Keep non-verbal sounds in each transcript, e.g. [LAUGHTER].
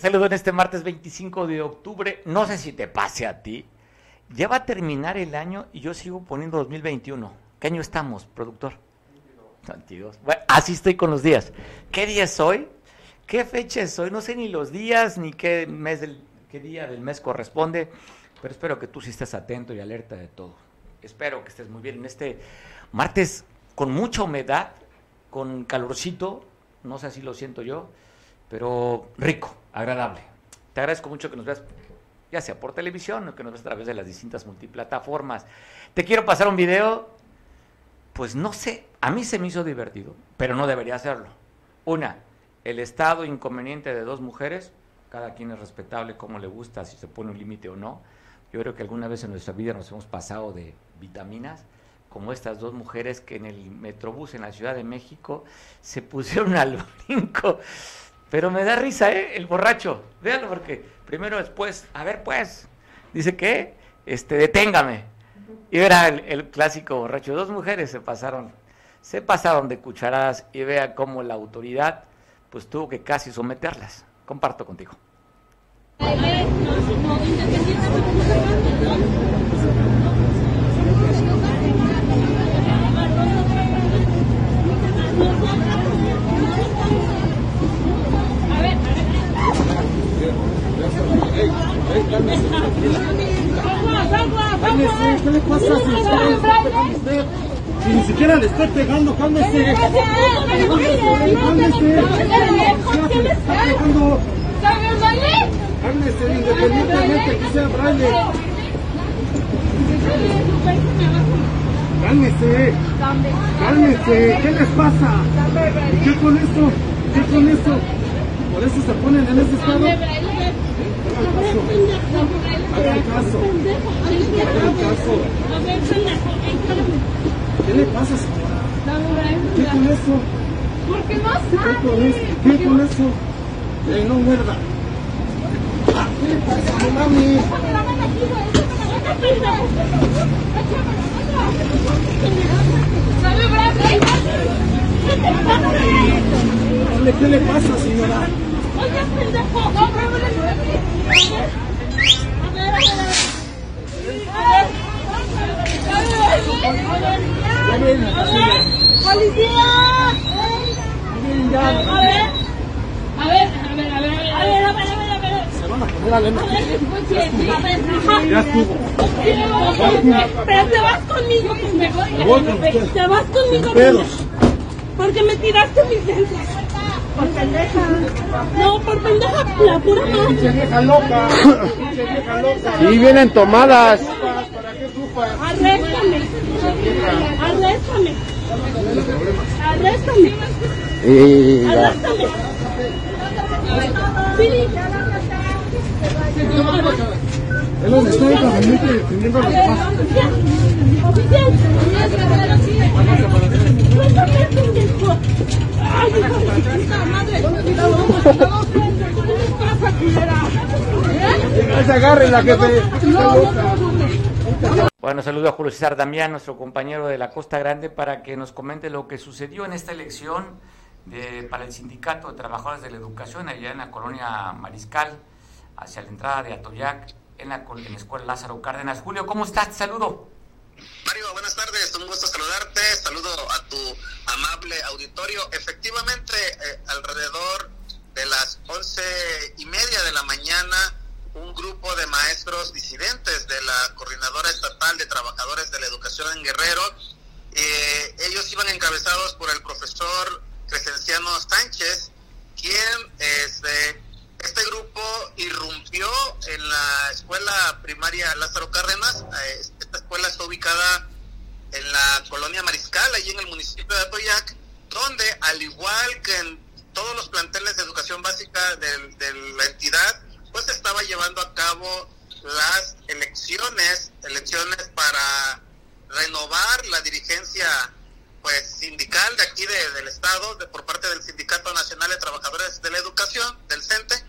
saludo en este martes 25 de octubre. No sé si te pase a ti. Ya va a terminar el año y yo sigo poniendo 2021. ¿Qué año estamos, productor? 22. Bueno, así estoy con los días. ¿Qué día es hoy? ¿Qué fecha es hoy? No sé ni los días ni qué mes del qué día del mes corresponde, pero espero que tú sí estés atento y alerta de todo. Espero que estés muy bien en este martes con mucha humedad, con calorcito, no sé si lo siento yo, pero rico, agradable. Te agradezco mucho que nos veas, ya sea por televisión que nos veas a través de las distintas multiplataformas. Te quiero pasar un video, pues no sé, a mí se me hizo divertido, pero no debería hacerlo. Una, el estado inconveniente de dos mujeres, cada quien es respetable como le gusta, si se pone un límite o no. Yo creo que alguna vez en nuestra vida nos hemos pasado de vitaminas, como estas dos mujeres que en el Metrobús en la Ciudad de México se pusieron al brinco. Pero me da risa, ¿eh? El borracho. Véanlo porque primero después, a ver pues, dice que, este, deténgame. Y verá el, el, clásico borracho. Dos mujeres se pasaron, se pasaron de cucharadas y vea cómo la autoridad pues tuvo que casi someterlas. Comparto contigo. ¿Qué le pasa Si ni siquiera le estoy pegando, cálmese. Cálmese. Cálmese, independientemente que sea braille. Cálmese. Cálmese. ¿Qué les pasa? ¿Qué con eso? ¿Qué con eso? ¿Por eso se ponen en ese estado? Hagan caso. Hagan caso. ¿Qué le pasa, señora? ¿Qué con eso? ¿Por qué no ¿Qué con sabe? ¿Qué con eso? Eh, no muerda. ¿Qué le pasa, ¿Qué le pasa, señora? Oye, pendejo. No, Bradley. A ver, a ver, a ver. A ver. A ver. A ver, a ver, a ver, a ver, a ver, a ver, a ver, a ver. se van a poner a lena. A ver, escuche, a ver, ajá. Ya estuvo. Pero te vas conmigo, pendejo. Te vas conmigo. Porque me tiraste mis dientes. Por pendeja. No, por pendeja, la pura madre. Pinche vieja loca. Pinche vieja loca. Sí, vienen tomadas. ¿Para qué sufas? Arréstame. Arréstame. Arréstame. Sí. Él donde agarren la no, no. Bueno, saludo a Julio César Damián, nuestro compañero de la Costa Grande, para que nos comente lo que sucedió en esta elección de, para el Sindicato de Trabajadores de la Educación allá en la colonia Mariscal, hacia la entrada de Atoyac, en la, Escuela Lázaro Cárdenas. Julio, ¿cómo estás? Saludo. Mario, buenas tardes, un gusto saludarte, saludo a tu amable auditorio. Efectivamente, eh, alrededor de las once y media de la mañana, un grupo de maestros disidentes de la Coordinadora Estatal de Trabajadores de la Educación en Guerrero, eh, ellos iban encabezados por el profesor Crescenciano Sánchez, quien este, este grupo irrumpió en la escuela primaria Lázaro Cárdenas. Eh, esta escuela está ubicada en la colonia Mariscal, allí en el municipio de Atoyac, donde al igual que en todos los planteles de educación básica del- de, la entidad, pues estaba llevando a cabo las elecciones, elecciones para renovar la dirigencia pues sindical de aquí de- del estado, de, por parte del Sindicato Nacional de Trabajadores de la Educación, del CENTE,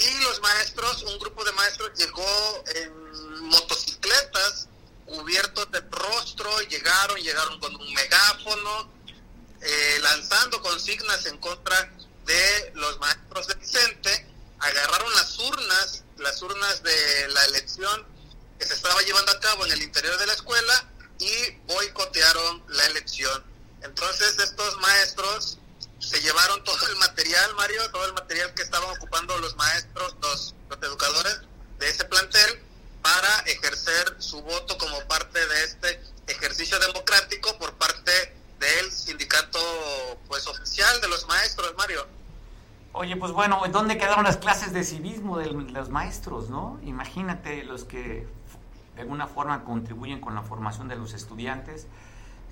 y los maestros, un grupo de maestros llegó en motocicletas, cubiertos de rostro, llegaron, llegaron con un megáfono, eh, lanzando consignas en contra de los maestros de Vicente agarraron las urnas, las urnas de la elección que se estaba llevando a cabo en el interior de la escuela y boicotearon la elección. Entonces estos maestros se llevaron todo el material, Mario, todo el material que estaban ocupando los maestros, los, los educadores de ese plantel para ejercer su voto como parte de este ejercicio democrático por parte del sindicato pues oficial de los maestros, Mario. Oye, pues bueno, ¿en dónde quedaron las clases de civismo de los maestros, no? Imagínate los que de alguna forma contribuyen con la formación de los estudiantes,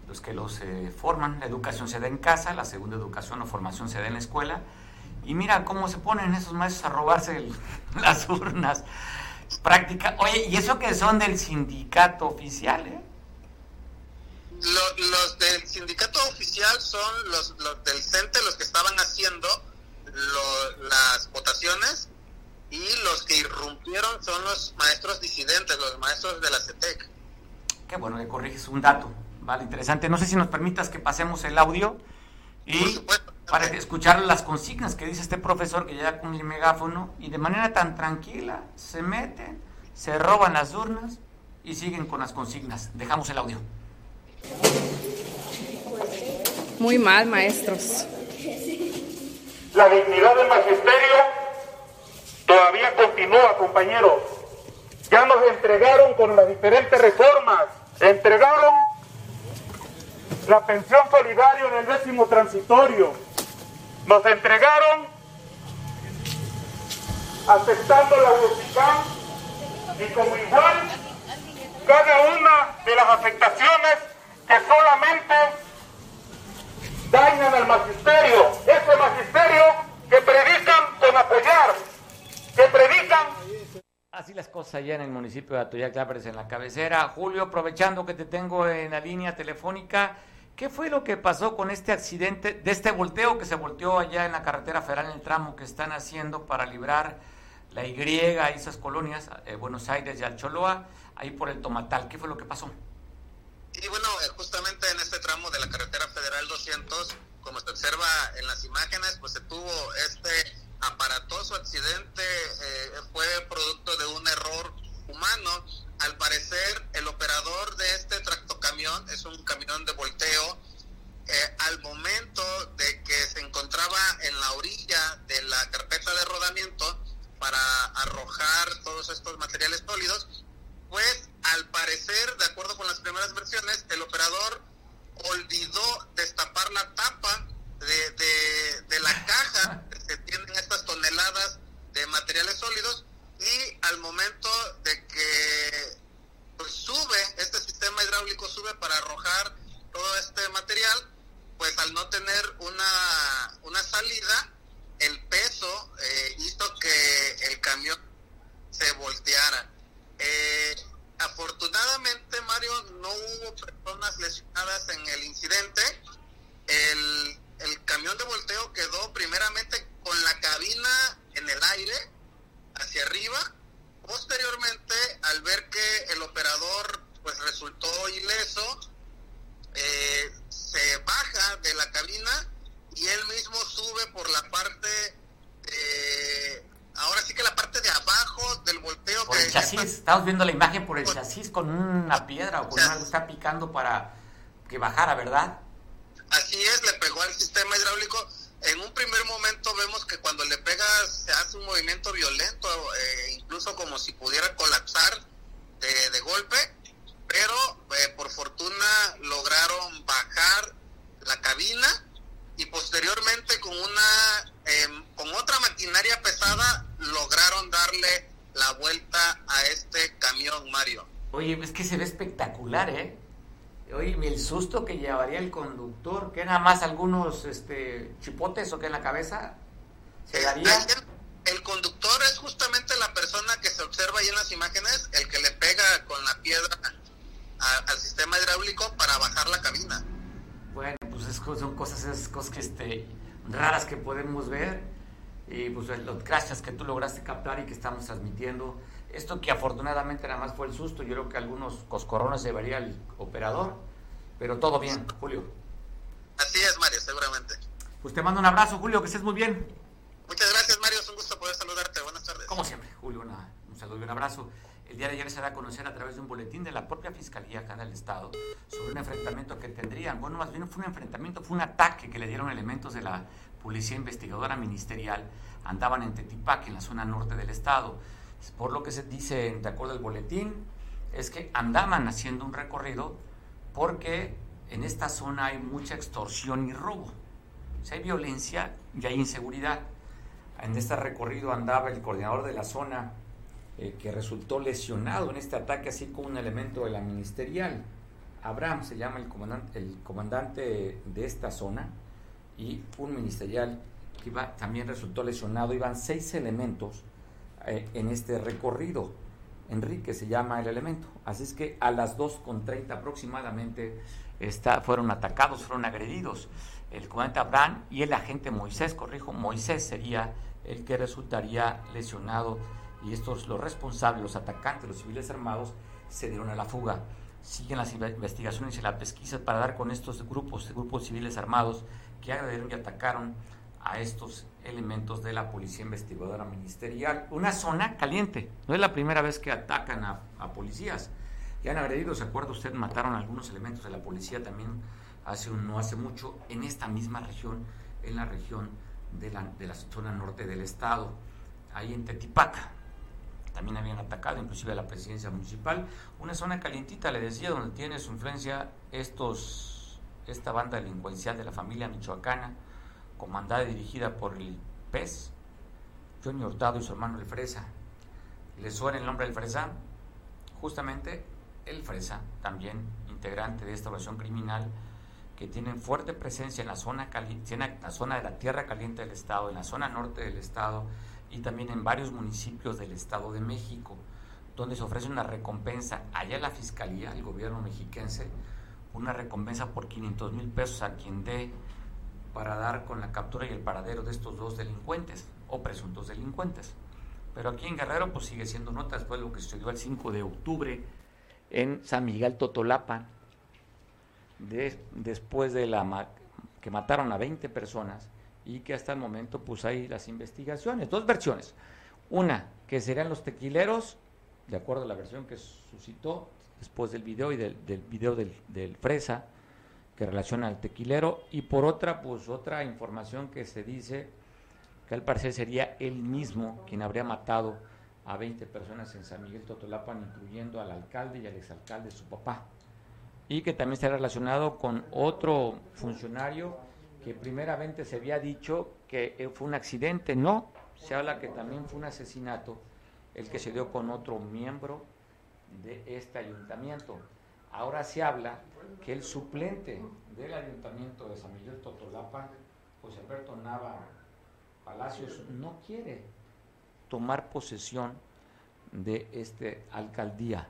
los que los eh, forman. La educación se da en casa, la segunda educación o formación se da en la escuela. Y mira cómo se ponen esos maestros a robarse el- [LAUGHS] las urnas. Práctica. Oye, ¿y eso que son del sindicato oficial, eh? Lo- los del sindicato oficial son los, los del CENTE los que estaban haciendo lo- las votaciones y los que irrumpieron son los maestros disidentes, los maestros de la CETEC. Qué bueno que corriges un dato. Vale, interesante. No sé si nos permitas que pasemos el audio y supuesto. para escuchar las consignas que dice este profesor que llega con el megáfono y de manera tan tranquila se meten, se roban las urnas y siguen con las consignas. Dejamos el audio. Muy mal, maestros. La dignidad del magisterio todavía continúa, compañeros. Ya nos entregaron con las diferentes reformas, entregaron la pensión solidaria en el décimo transitorio, nos entregaron aceptando la UCICAM y como igual cada una de las afectaciones que solamente dañan al magisterio, ese magisterio que predican con apoyar, que predican Así las cosas allá en el municipio de Atoyac Clapres, en la cabecera. Julio, aprovechando que te tengo en la línea telefónica, ¿qué fue lo que pasó con este accidente, de este volteo que se volteó allá en la carretera federal, en el tramo que están haciendo para librar la Y y esas colonias, eh, Buenos Aires y Alcholoa, ahí por el Tomatal? ¿Qué fue lo que pasó? Y bueno, eh, justamente en este tramo de la carretera federal 200, como se observa en las imágenes, pues se tuvo este aparatoso accidente, eh, fue producto de un error humano. Al parecer, el operador de este tractocamión es un camión de volteo. eh, al momento de que se encontraba en la orilla de la carpeta de rodamiento para arrojar todos estos materiales sólidos, pues al parecer, de acuerdo con las primeras versiones, el operador olvidó destapar la tapa de, de- de la caja que tienen estas toneladas de materiales sólidos y al momento de que pues, sube, este sistema hidráulico sube para arrojar todo este material, pues al no tener una, una salida, el peso eh, hizo que el camión se volteara. Eh, afortunadamente, Mario, no hubo personas lesionadas en el incidente. El, el camión de volteo quedó primeramente con la cabina en el aire, hacia arriba. Posteriormente, al ver que el operador pues resultó ileso, eh, se baja de la cabina y él mismo sube por la parte de, ahora sí que la parte de abajo del volteo Por que el chasis, está- estamos viendo la imagen por el chasis con una piedra o con algo está picando para que bajara, ¿verdad? Así es, le pegó al sistema hidráulico. En un primer momento vemos que cuando le pega se hace un movimiento violento, eh, incluso como si pudiera colapsar de, de golpe, pero eh, por fortuna lograron bajar la cabina y posteriormente con una em, con otra maquinaria pesada lograron darle la vuelta a este camión, Mario. Oye, es que se ve espectacular, ¿eh? Oye, el susto que llevaría el conductor, que nada más algunos este, chipotes o que en la cabeza se daría. el- conductor es justamente la persona que se observa ahí en las imágenes, el que le pega con la piedra a- al sistema hidráulico para bajar la cabina. Bueno, pues es son cosas, cosas que, este, raras que podemos ver. Y pues los gracias que tú lograste captar y que estamos transmitiendo. Esto que afortunadamente nada más fue el susto. Yo creo que algunos coscorrones llevaría el operador. Pero todo bien, Julio. Así es, Mario, seguramente. Pues te mando un abrazo, Julio, que estés muy bien. Muchas gracias, Mario. es un gusto poder saludarte. Buenas tardes. Como siempre, Julio, una, un saludo y un abrazo. El día de ayer se da a conocer a través de un boletín de la propia Fiscalía acá del Estado sobre un enfrentamiento que tendrían, bueno, más bien fue un enfrentamiento, fue un ataque que le dieron elementos de la Policía Investigadora Ministerial, andaban en Tetipac, en la zona norte del Estado. Por lo que se dice, de acuerdo al boletín, es que andaban haciendo un recorrido porque en esta zona hay mucha extorsión y robo. Si hay violencia y hay inseguridad. En este recorrido andaba el coordinador de la zona eh, que resultó lesionado en este ataque, así como un elemento de la ministerial. Abraham se llama el comandante, el comandante de esta zona y un ministerial que también resultó lesionado. Iban seis elementos en este recorrido. Enrique se llama el elemento. Así es que a las 2.30 aproximadamente fueron atacados, fueron agredidos el comandante Abraham y el agente Moisés, corrijo, Moisés sería el que resultaría lesionado y estos, los responsables, los atacantes, los civiles armados, se dieron a la fuga. Siguen las investigaciones y la pesquisa para dar con estos grupos, grupos civiles armados que agredieron y atacaron a estos elementos de la Policía Investigadora Ministerial. Una zona caliente. No es la primera vez que atacan a, policías. Ya han agredido, ¿se acuerda usted? Mataron algunos elementos de la policía también hace un, no hace mucho en esta misma región, en la región de la, de zona norte del estado, ahí en Tetipaca. También habían atacado inclusive a la presidencia municipal. Una zona calientita, le decía, donde tiene su influencia estos, esta banda delincuencial de la familia michoacana, comandada y dirigida por el PES, Johnny Hurtado y su hermano El Fresa. ¿Le suena el nombre del Fresa? Justamente el Fresa, también integrante de esta organización criminal, que tienen fuerte presencia en la zona, en la zona de la Tierra Caliente del Estado, en la zona norte del Estado y también en varios municipios del Estado de México, donde se ofrece una recompensa allá la Fiscalía, el gobierno mexiquense, una recompensa por 500 mil pesos a quien dé para dar con la captura y el paradero de estos dos delincuentes o presuntos delincuentes. Pero aquí en Guerrero pues sigue siendo nota después de lo que sucedió el 5 de octubre en San Miguel Totolapa, después de la que mataron a 20 personas y que hasta el momento pues hay las investigaciones, dos versiones. Una, que serían los tequileros, de acuerdo a la versión que suscitó después del video y del, video del Fresa, que relaciona al tequilero, y por otra, pues otra información que se dice que al parecer sería él mismo quien habría matado a 20 personas en San Miguel Totolapan, incluyendo al alcalde y al exalcalde, su papá, y que también está relacionado con otro funcionario que primeramente se había dicho que fue un accidente, no, se habla que también fue un asesinato el que se dio con otro miembro de este ayuntamiento. Ahora se habla que el suplente del ayuntamiento de San Miguel Totolapa, José Alberto Nava Palacios, no quiere tomar posesión de esta alcaldía.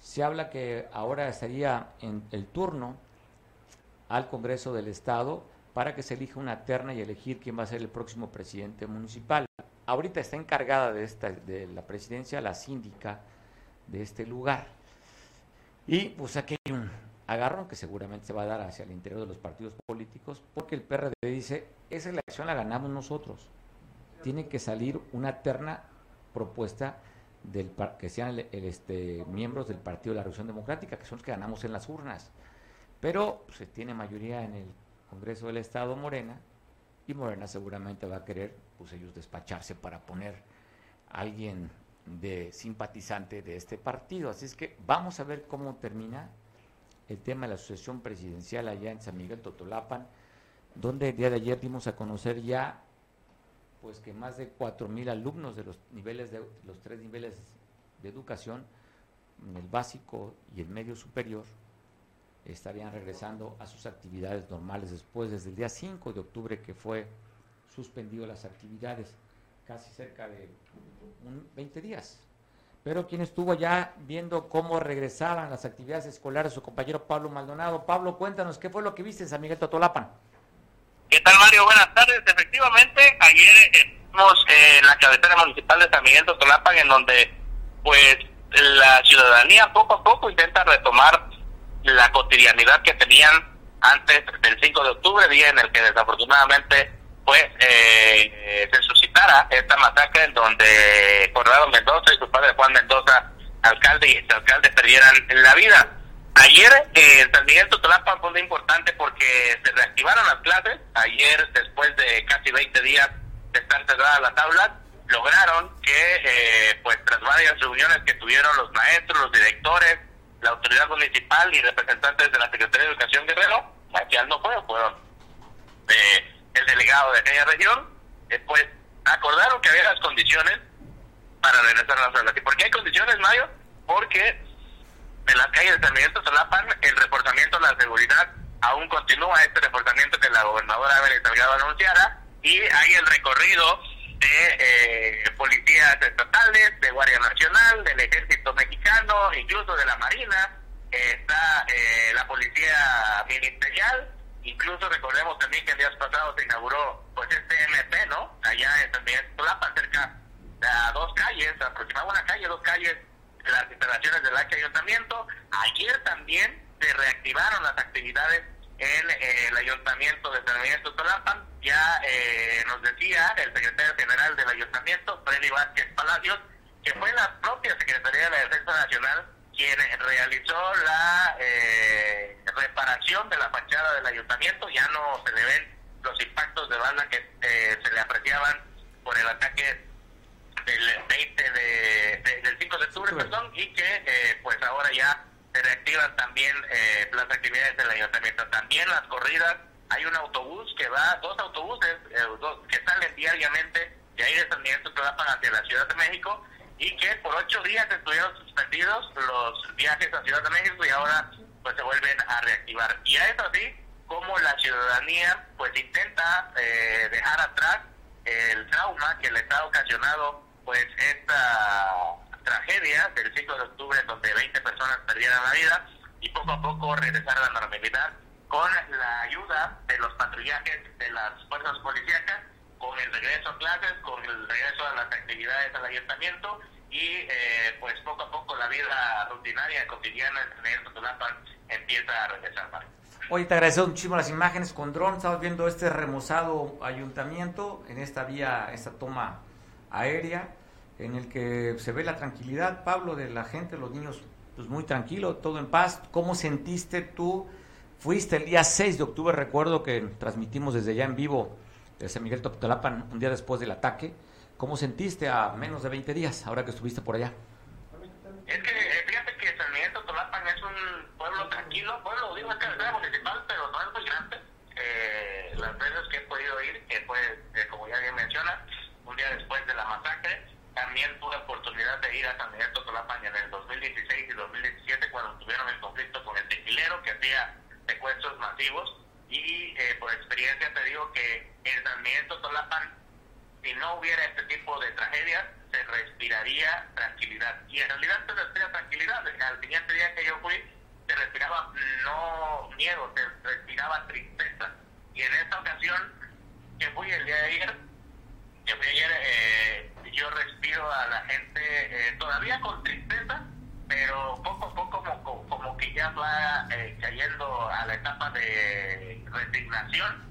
Se habla que ahora estaría en el turno al Congreso del Estado para que se elija una terna y elegir quién va a ser el próximo presidente municipal. Ahorita está encargada de, esta, de la presidencia la síndica de este lugar. Y pues aquí hay un agarrón que seguramente se va a dar hacia el interior de los partidos políticos, porque el PRD dice, esa elección la ganamos nosotros. Tiene que salir una terna propuesta del que sean este, miembros del Partido de la Revolución Democrática, que son los que ganamos en las urnas. Pero se tiene mayoría en el Congreso del Estado Morena, y Morena seguramente va a querer, pues ellos despacharse para poner a alguien de simpatizante de este partido. Así es que vamos a ver cómo termina el tema de la asociación presidencial allá en San Miguel Totolapan, donde el día de ayer dimos a conocer ya pues que más de cuatro mil alumnos de los niveles de los tres niveles de educación, el básico y el medio superior, estarían regresando a sus actividades normales después desde el día 5 de octubre que fue suspendido las actividades, casi cerca de 20 días. Pero quien estuvo ya viendo cómo regresaban las actividades escolares, su compañero Pablo Maldonado. Pablo, cuéntanos, ¿qué fue lo que viste en San Miguel Totolapan? ¿Qué tal, Mario? Buenas tardes. Efectivamente, ayer estuvimos en la cabecera municipal de San Miguel Totolapan, en donde, pues, la ciudadanía poco a poco intenta retomar la cotidianidad que tenían antes del 5 de octubre, día en el que desafortunadamente pues eh, se suscitara esta masacre en donde Corrado Mendoza y su padre Juan Mendoza, alcalde y alcalde, perdieran la vida. Ayer eh, en San Miguel Totolapa fue muy importante porque se reactivaron las clases. Ayer, después de casi 20 días de estar cerradas las aulas, lograron que, eh, pues tras varias reuniones que tuvieron los maestros, los directores, la autoridad municipal y representantes de la Secretaría de Educación Guerrero, aquí no fueron, fueron eh, el delegado de aquella región, después acordaron que había las condiciones para regresar a las aulas. ¿Y por qué hay condiciones, Mayo? Porque en las calles de San Miguel el reforzamiento de la seguridad aún continúa, este reforzamiento que la gobernadora Evelyn Salgado anunciara, y hay el recorrido de eh, policías estatales, de Guardia Nacional, del Ejército Mexicano, incluso de la Marina, está eh, la Policía Ministerial, incluso recordemos también que el día pasado se inauguró pues este MP, ¿no? Allá en también Tolapa, cerca a dos calles, aproximadamente una calle, dos calles las instalaciones del ayuntamiento. Ayer también se reactivaron las actividades en eh, el ayuntamiento de San Miguel Totolapan. Ya eh, nos decía el secretario general del ayuntamiento, Freddy Vázquez Palacios, que fue la propia Secretaría de la Defensa Nacional quien realizó la eh, reparación de la fachada del ayuntamiento. Ya no se le ven los impactos de bala que se le apreciaban por el ataque del 20 de, del 5 de octubre, perdón, y que pues ahora ya se reactivan también eh, las actividades del ayuntamiento. También las corridas, hay un autobús que va, dos autobuses eh, que salen diariamente de ahí de San Miguel Totolapan hacia la Ciudad de México y que por ocho días estuvieron suspendidos los viajes a Ciudad de México y ahora pues se vuelven a reactivar. Y a eso así como la ciudadanía pues intenta eh, dejar atrás el trauma que les ha ocasionado pues esta tragedia del 5 de octubre donde 20 personas perdieron la vida y poco a poco regresar a la normalidad con la ayuda de los patrullajes de las fuerzas policíacas, con el regreso a clases, con el regreso a las actividades al ayuntamiento y eh, pues poco a poco la vida rutinaria, cotidiana en Totolapan empieza a regresar. Oye, te agradezco muchísimo las imágenes con dron. Estamos viendo este remozado ayuntamiento en esta vía, esta toma aérea en el que se ve la tranquilidad, Pablo, de la gente, los niños, pues muy tranquilo, todo en paz. ¿Cómo sentiste tú? Fuiste el día 6 de octubre, recuerdo que transmitimos desde allá en vivo de San Miguel Toptolapan un día después del ataque. ¿Cómo sentiste a menos de 20 días, ahora que estuviste por allá? Es que fíjate que San Miguel Totolapan es un pueblo tranquilo, pueblo, digo, es que municipal, pero no es muy grande. Eh, las veces que he podido ir, que fue, eh, como ya bien menciona, un día después de la masacre, también tuve oportunidad de ir a San Miguel Totolapan en el 2016 y 2017 cuando tuvieron el conflicto con el tequilero que hacía secuestros masivos y eh, por experiencia te digo que en San Miguel Totolapan si no hubiera este tipo de tragedias se respiraría tranquilidad. Y en realidad se respira tranquilidad. Al siguiente día que yo fui se respiraba no miedo se respiraba tristeza. Y en esta ocasión que fui el día de ayer que fui ayer eh, yo respiro a la gente eh, todavía con tristeza, pero poco a poco como, como que ya va eh, cayendo a la etapa de resignación.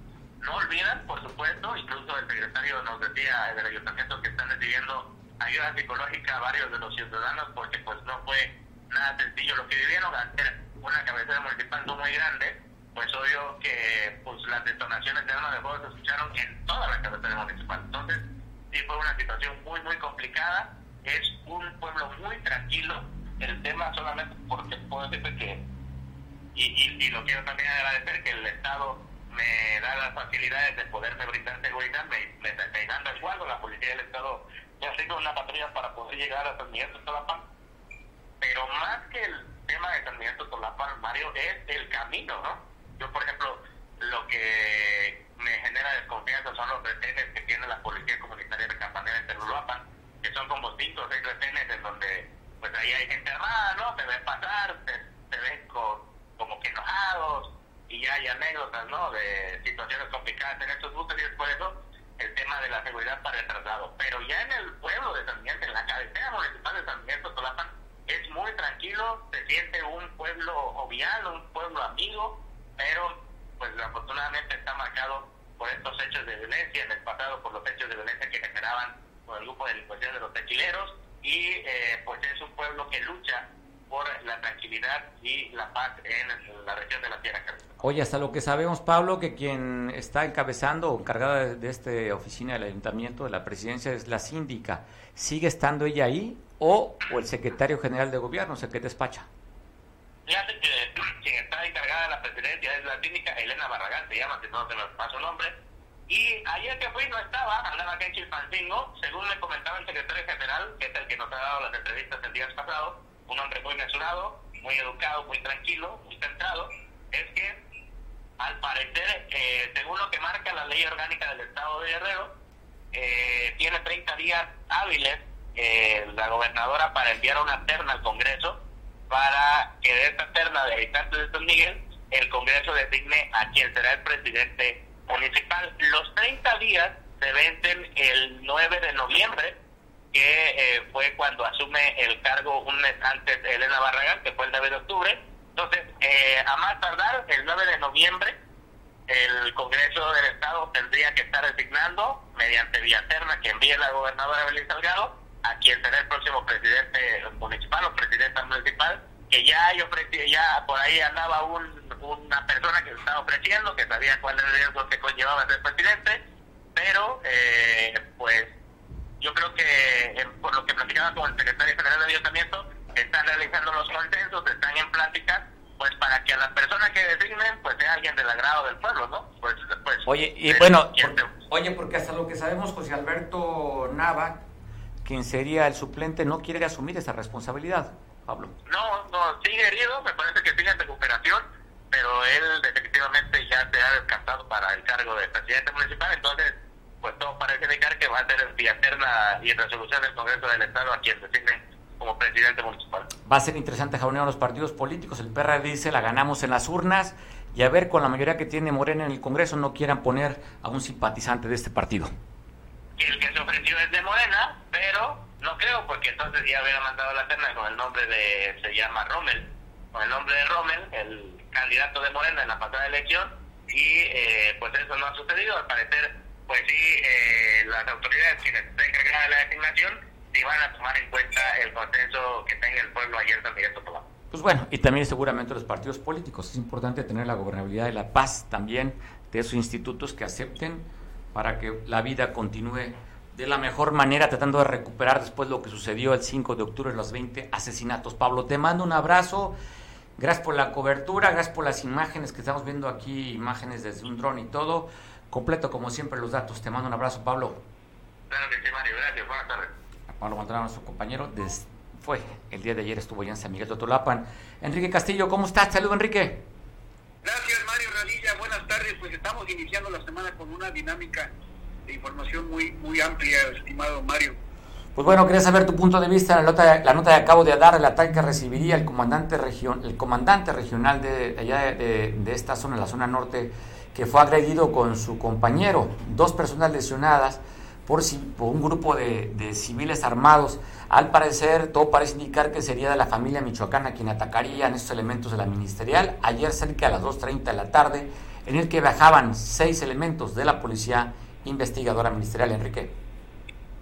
No olvidan, por supuesto, incluso el secretario nos decía del ayuntamiento que están recibiendo ayuda psicológica a varios de los ciudadanos porque pues no fue nada sencillo lo que vivieron, hacer una cabecera municipal no muy grande, pues obvio que pues las detonaciones de armas de fuego se escucharon en toda la cabecera municipal. Entonces, sí fue una situación muy, muy complicada. Es un pueblo muy tranquilo. El tema solamente porque puedo decirte que, y, y, lo quiero también agradecer, que el Estado me da las facilidades de poderme brindar seguridad, me, me, me dan resguardo, la policía del Estado ya tengo una patrulla para poder llegar a San Miguel Tolapán. Pero más que el tema de San Miguel Tolapán, Mario, es el camino, ¿no? Yo, por ejemplo, lo que me genera desconfianza son los retenes que tiene la policía comunitaria de Campanera en Telulapan, que son como cinco o seis retenes en donde pues ahí hay gente armada, ¿no? Se ven pasar, se, ven como que enojados y ya hay anécdotas, ¿no? De situaciones complicadas en estos buses y después de eso el tema de la seguridad para el traslado. Pero ya en el pueblo de San Miguel, en la cabecera municipal de San Miguel Totolapan, es muy tranquilo, se siente un pueblo jovial, un pueblo amigo, pero pues afortunadamente está marcado por estos hechos de violencia violencia en el pasado por los hechos de violencia que generaban por el grupo de delincuencia de los tequileros y eh, pues es un pueblo que lucha por la tranquilidad y la paz en la región de la Tierra. Oye, hasta lo que sabemos, Pablo, que quien está encabezando o encargada de, de esta oficina del ayuntamiento, de la presidencia, es la síndica. ¿Sigue estando ella ahí o, o el secretario general de gobierno, o sea, que despacha? Fíjate que quien está encargada de la presidencia es la síndica Elena Barragán, se llama, si no se me pasa el nombre. Y ayer que fui no estaba, andaba aquí en Chilpancingo, según me comentaba el secretario general, que es el que nos ha dado las entrevistas el día pasado, un hombre muy mesurado, muy educado, muy tranquilo, muy centrado, es que al parecer, eh, según lo que marca la ley orgánica del Estado de Guerrero, eh, tiene 30 días hábiles eh, la gobernadora para enviar una terna al Congreso para que de esta terna de habitantes de San Miguel el Congreso designe a quien será el presidente municipal. Los 30 días se vencen el 9 de noviembre, que eh, fue cuando asume el cargo un mes antes Elena Barragán, que fue el 9 de octubre. Entonces, eh, a más tardar, el 9 de noviembre, el Congreso del Estado tendría que estar designando, mediante vía terna que envíe la gobernadora Belén Salgado, a quien será el próximo presidente municipal o presidenta municipal, que ya yo ya por ahí andaba un, una persona que se estaba ofreciendo, que sabía cuál era el riesgo que conllevaba ser presidente, pero eh, pues yo creo que eh, por lo que platicaba con el secretario general de Ayuntamiento, están realizando los consensos, están en plática, pues para que a la persona que designen, pues sea alguien del agrado del pueblo, ¿no? Pues, pues Oye, y eh, bueno, por- oye, porque hasta lo que sabemos, José Alberto Nava, quien sería el suplente, no quiere asumir esa responsabilidad, Pablo. No, no, sigue herido, me parece que sigue en recuperación, pero él definitivamente ya se ha descartado para el cargo de presidente municipal, entonces, pues todo parece indicar que va a ser vía terna y resolución del Congreso del Estado a quien designe como presidente municipal. Va a ser interesante jaunear a los partidos políticos. El PRD dice la ganamos en las urnas y a ver con la mayoría que tiene Morena en el Congreso no quieran poner a un simpatizante de este partido. Y el que se ofreció es de Morena, pero no creo, porque entonces ya hubiera mandado la terna con el nombre de, se llama Rommel, con el nombre de Rommel, el candidato de Morena en la pasada elección, y eh, pues eso no ha sucedido. Al parecer, pues sí, eh, las autoridades quienes estén encargadas de la designación, sí van a tomar en cuenta el consenso que tenga el pueblo ayer San Miguel Totolán. Pues bueno, y también seguramente los partidos políticos. Es importante tener la gobernabilidad y la paz también de esos institutos que acepten para que la vida continúe de la mejor manera, tratando de recuperar después lo que sucedió el 5 de octubre, los 20 asesinatos. Pablo, te mando un abrazo. Gracias por la cobertura, gracias por las imágenes que estamos viendo aquí, imágenes desde un dron y todo. Completo, como siempre, los datos. Te mando un abrazo, Pablo. Claro que sí, Mario, gracias, buenas tardes. Pablo Maldonado, nuestro compañero, des- fue el día de ayer, estuvo ya en San Miguel de Totolapan. Enrique Castillo, ¿cómo estás? Saludos, Enrique. Gracias, Mario Radilla. Buenas tardes. Pues estamos iniciando la semana con una dinámica información muy muy amplia, estimado Mario. Pues bueno, quería saber tu punto de vista en la nota, la nota que acabo de dar, el ataque que recibiría el comandante, region, el comandante regional de, allá de, de- esta zona, la zona norte, que fue agredido con su compañero. Dos personas lesionadas por, por un grupo de, de civiles armados. Al parecer, todo parece indicar que sería de la familia michoacana quien atacarían estos elementos de la ministerial. Ayer cerca de las 2.30 de la tarde, en el que viajaban seis elementos de la policía investigadora ministerial, Enrique.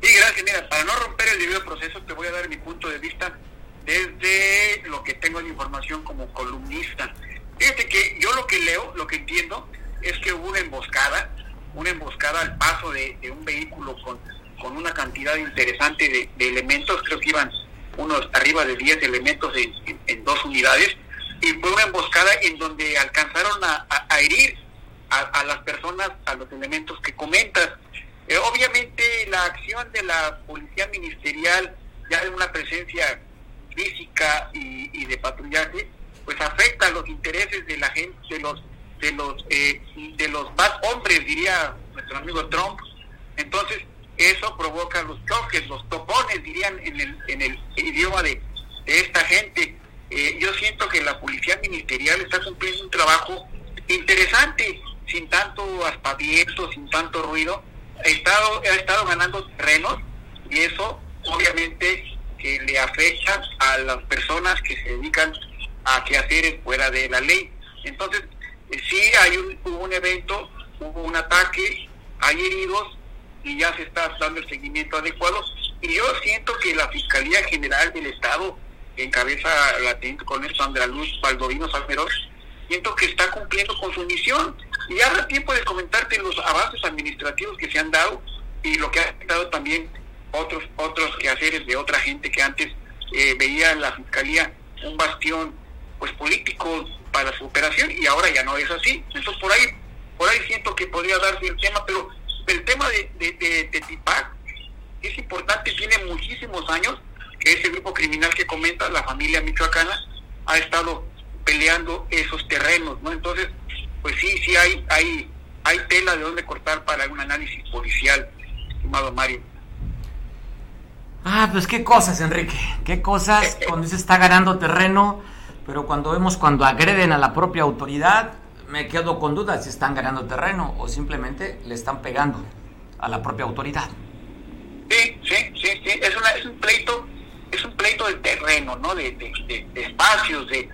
Sí, gracias. Mira, para no romper el debido proceso, te voy a dar mi punto de vista desde lo que tengo de información como columnista. Fíjate que yo lo que leo, lo que entiendo, es que hubo una emboscada, una emboscada al paso de, de un vehículo con, con una cantidad interesante de, de elementos, creo que iban unos arriba de 10 elementos en, en- en dos unidades, y fue una emboscada en donde alcanzaron a, a- a herir a, las personas, a los elementos que comentas. Eh, obviamente la acción de la policía ministerial, ya de una presencia física y, de patrullaje, pues afecta los intereses de la gente, de los de los eh, de los más hombres, diría nuestro amigo Trump. Entonces eso provoca los choques, los topones, dirían en el en el idioma de, de esta gente. Eh, yo siento que la policía ministerial está cumpliendo un trabajo interesante, sin tanto aspaviento, sin tanto ruido. Ha estado, ha estado ganando terrenos y eso obviamente que le afecta a las personas que se dedican a quehaceres fuera de la ley. Entonces, eh, sí hay un, hubo un evento, hubo un ataque hay heridos y ya se está dando el seguimiento adecuado. Y yo siento que la Fiscalía General del Estado, que encabeza la teniente con esto Andrea Luz Baldovino Salmerón, siento que está cumpliendo con su misión. Y da tiempo de comentarte los avances administrativos que se han dado y lo que ha dado también otros otros quehaceres de otra gente que antes eh, veía en la Fiscalía un bastión pues político para su operación y ahora ya no es así. Entonces por ahí por ahí siento que podría darse el tema, pero el tema de, de, de, Tipac es importante, tiene muchísimos años que ese grupo criminal que comenta, la familia michoacana, ha estado peleando esos terrenos, ¿no? Entonces, pues sí, sí hay, hay, hay tela de dónde cortar para un análisis policial, estimado Mario. Ah, pues qué cosas, Enrique, qué cosas [LAUGHS] cuando se está ganando terreno, pero cuando vemos cuando agreden a la propia autoridad, me quedo con dudas si están ganando terreno o simplemente le están pegando a la propia autoridad. Sí, sí, sí, sí, es, una, es un pleito, es un pleito de terreno, ¿no? De, de, espacios, de,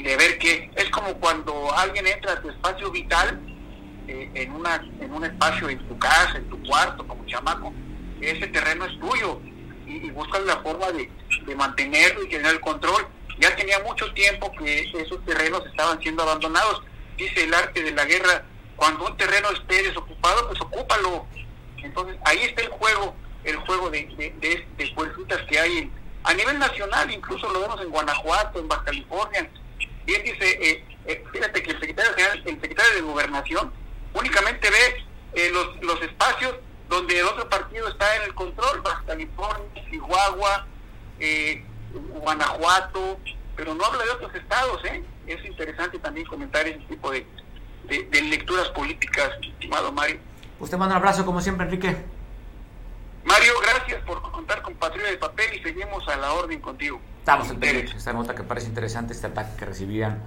de, ver que es como cuando alguien entra a tu espacio vital eh, en, una, en un espacio en tu casa, en tu cuarto, como chamaco, ese terreno es tuyo y, y buscas la forma de, de mantenerlo y tener el control. Ya tenía mucho tiempo que esos terrenos estaban siendo abandonados dice el arte de la guerra, cuando un terreno esté desocupado, pues ocúpalo. Entonces ahí está el juego, el juego de, de, de, que hay a nivel nacional, incluso lo vemos en Guanajuato, en Baja California. Bien dice, eh, eh, fíjate que el secretario general, el secretario de Gobernación, únicamente ve eh, los, los espacios donde el otro partido está en el control, Baja California, Chihuahua, Guanajuato, pero no habla de otros estados, ¿eh? es interesante también comentar ese tipo de, de, lecturas políticas, estimado Mario. Usted manda un abrazo como siempre, Enrique. Mario, gracias por contar con Patrulla de Papel y seguimos a la orden contigo. Estamos en derecho. Esta nota que parece interesante, este ataque que recibían